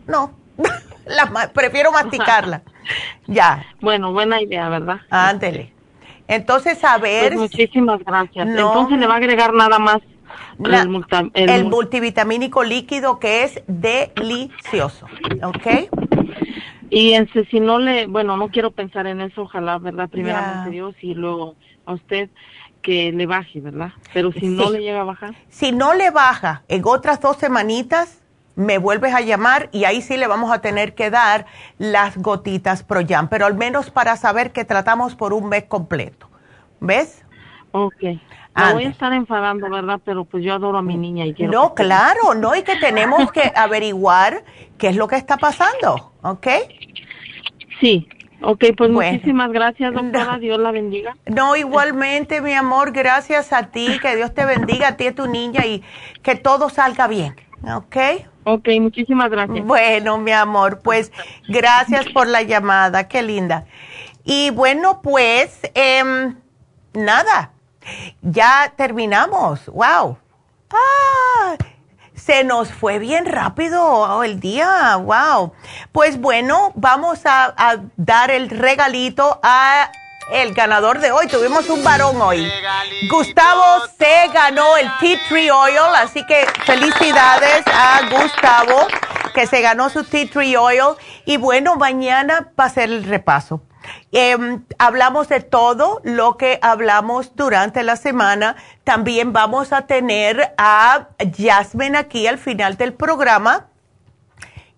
no. las, prefiero masticarlas. ya. Bueno, buena idea, ¿verdad? Ándele. Entonces, a ver. Pues muchísimas gracias. Entonces, ¿le va a agregar nada más el, multivitamínico líquido que es delicioso, ¿ok? Y en, si no le, bueno, no quiero pensar en eso, ojalá, ¿verdad? Primeramente Dios y luego a usted que le baje, ¿verdad? Pero si no le llega a bajar. Si no le baja en otras dos semanitas, me vuelves a llamar y ahí sí le vamos a tener que dar las gotitas ProYam, pero al menos para saber que tratamos por un mes completo. ¿Ves? Ok. Me voy a estar enfadando, ¿verdad? Pero pues yo adoro a mi niña y quiero... No, claro, no, y que tenemos que averiguar qué es lo que está pasando, ¿ok? Sí, ok, pues muchísimas gracias, doctora, Dios la bendiga. No, igualmente, mi amor, gracias a ti, que Dios te bendiga a ti y a tu niña y que todo salga bien, ¿ok? Ok, muchísimas gracias. Bueno, mi amor, pues gracias por la llamada, qué linda. Y bueno, pues, eh, nada ya terminamos. ¡Wow! ¡Ah! Se nos fue bien rápido el día. ¡Wow! Pues bueno, vamos a, dar el regalito a el ganador de hoy. Tuvimos un varón hoy. Gustavo se ganó el Tea Tree Oil, así que felicidades a Gustavo que se ganó su Tea Tree Oil. Y bueno, mañana va a ser el repaso. Em, hablamos de todo lo que hablamos durante la semana. También vamos a tener a Jasmine aquí al final del programa.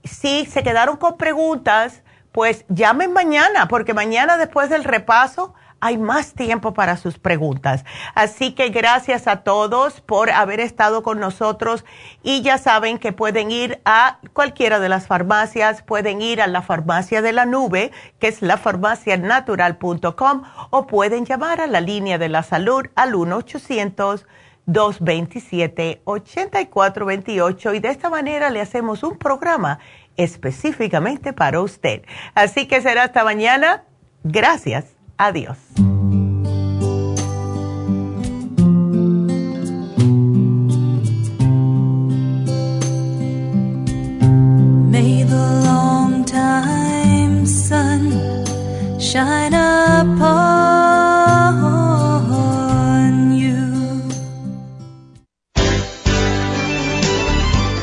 Si se quedaron con preguntas, pues llamen mañana, porque mañana después del repaso hay más tiempo para sus preguntas. Así que gracias a todos por haber estado con nosotros y ya saben que pueden ir a cualquiera de las farmacias, pueden ir a la farmacia de la nube, que es lafarmacianatural.com o pueden llamar a la línea de la salud al 1 800 227-8428 y de esta manera le hacemos un programa específicamente para usted. Así que será hasta mañana. Gracias. Adiós.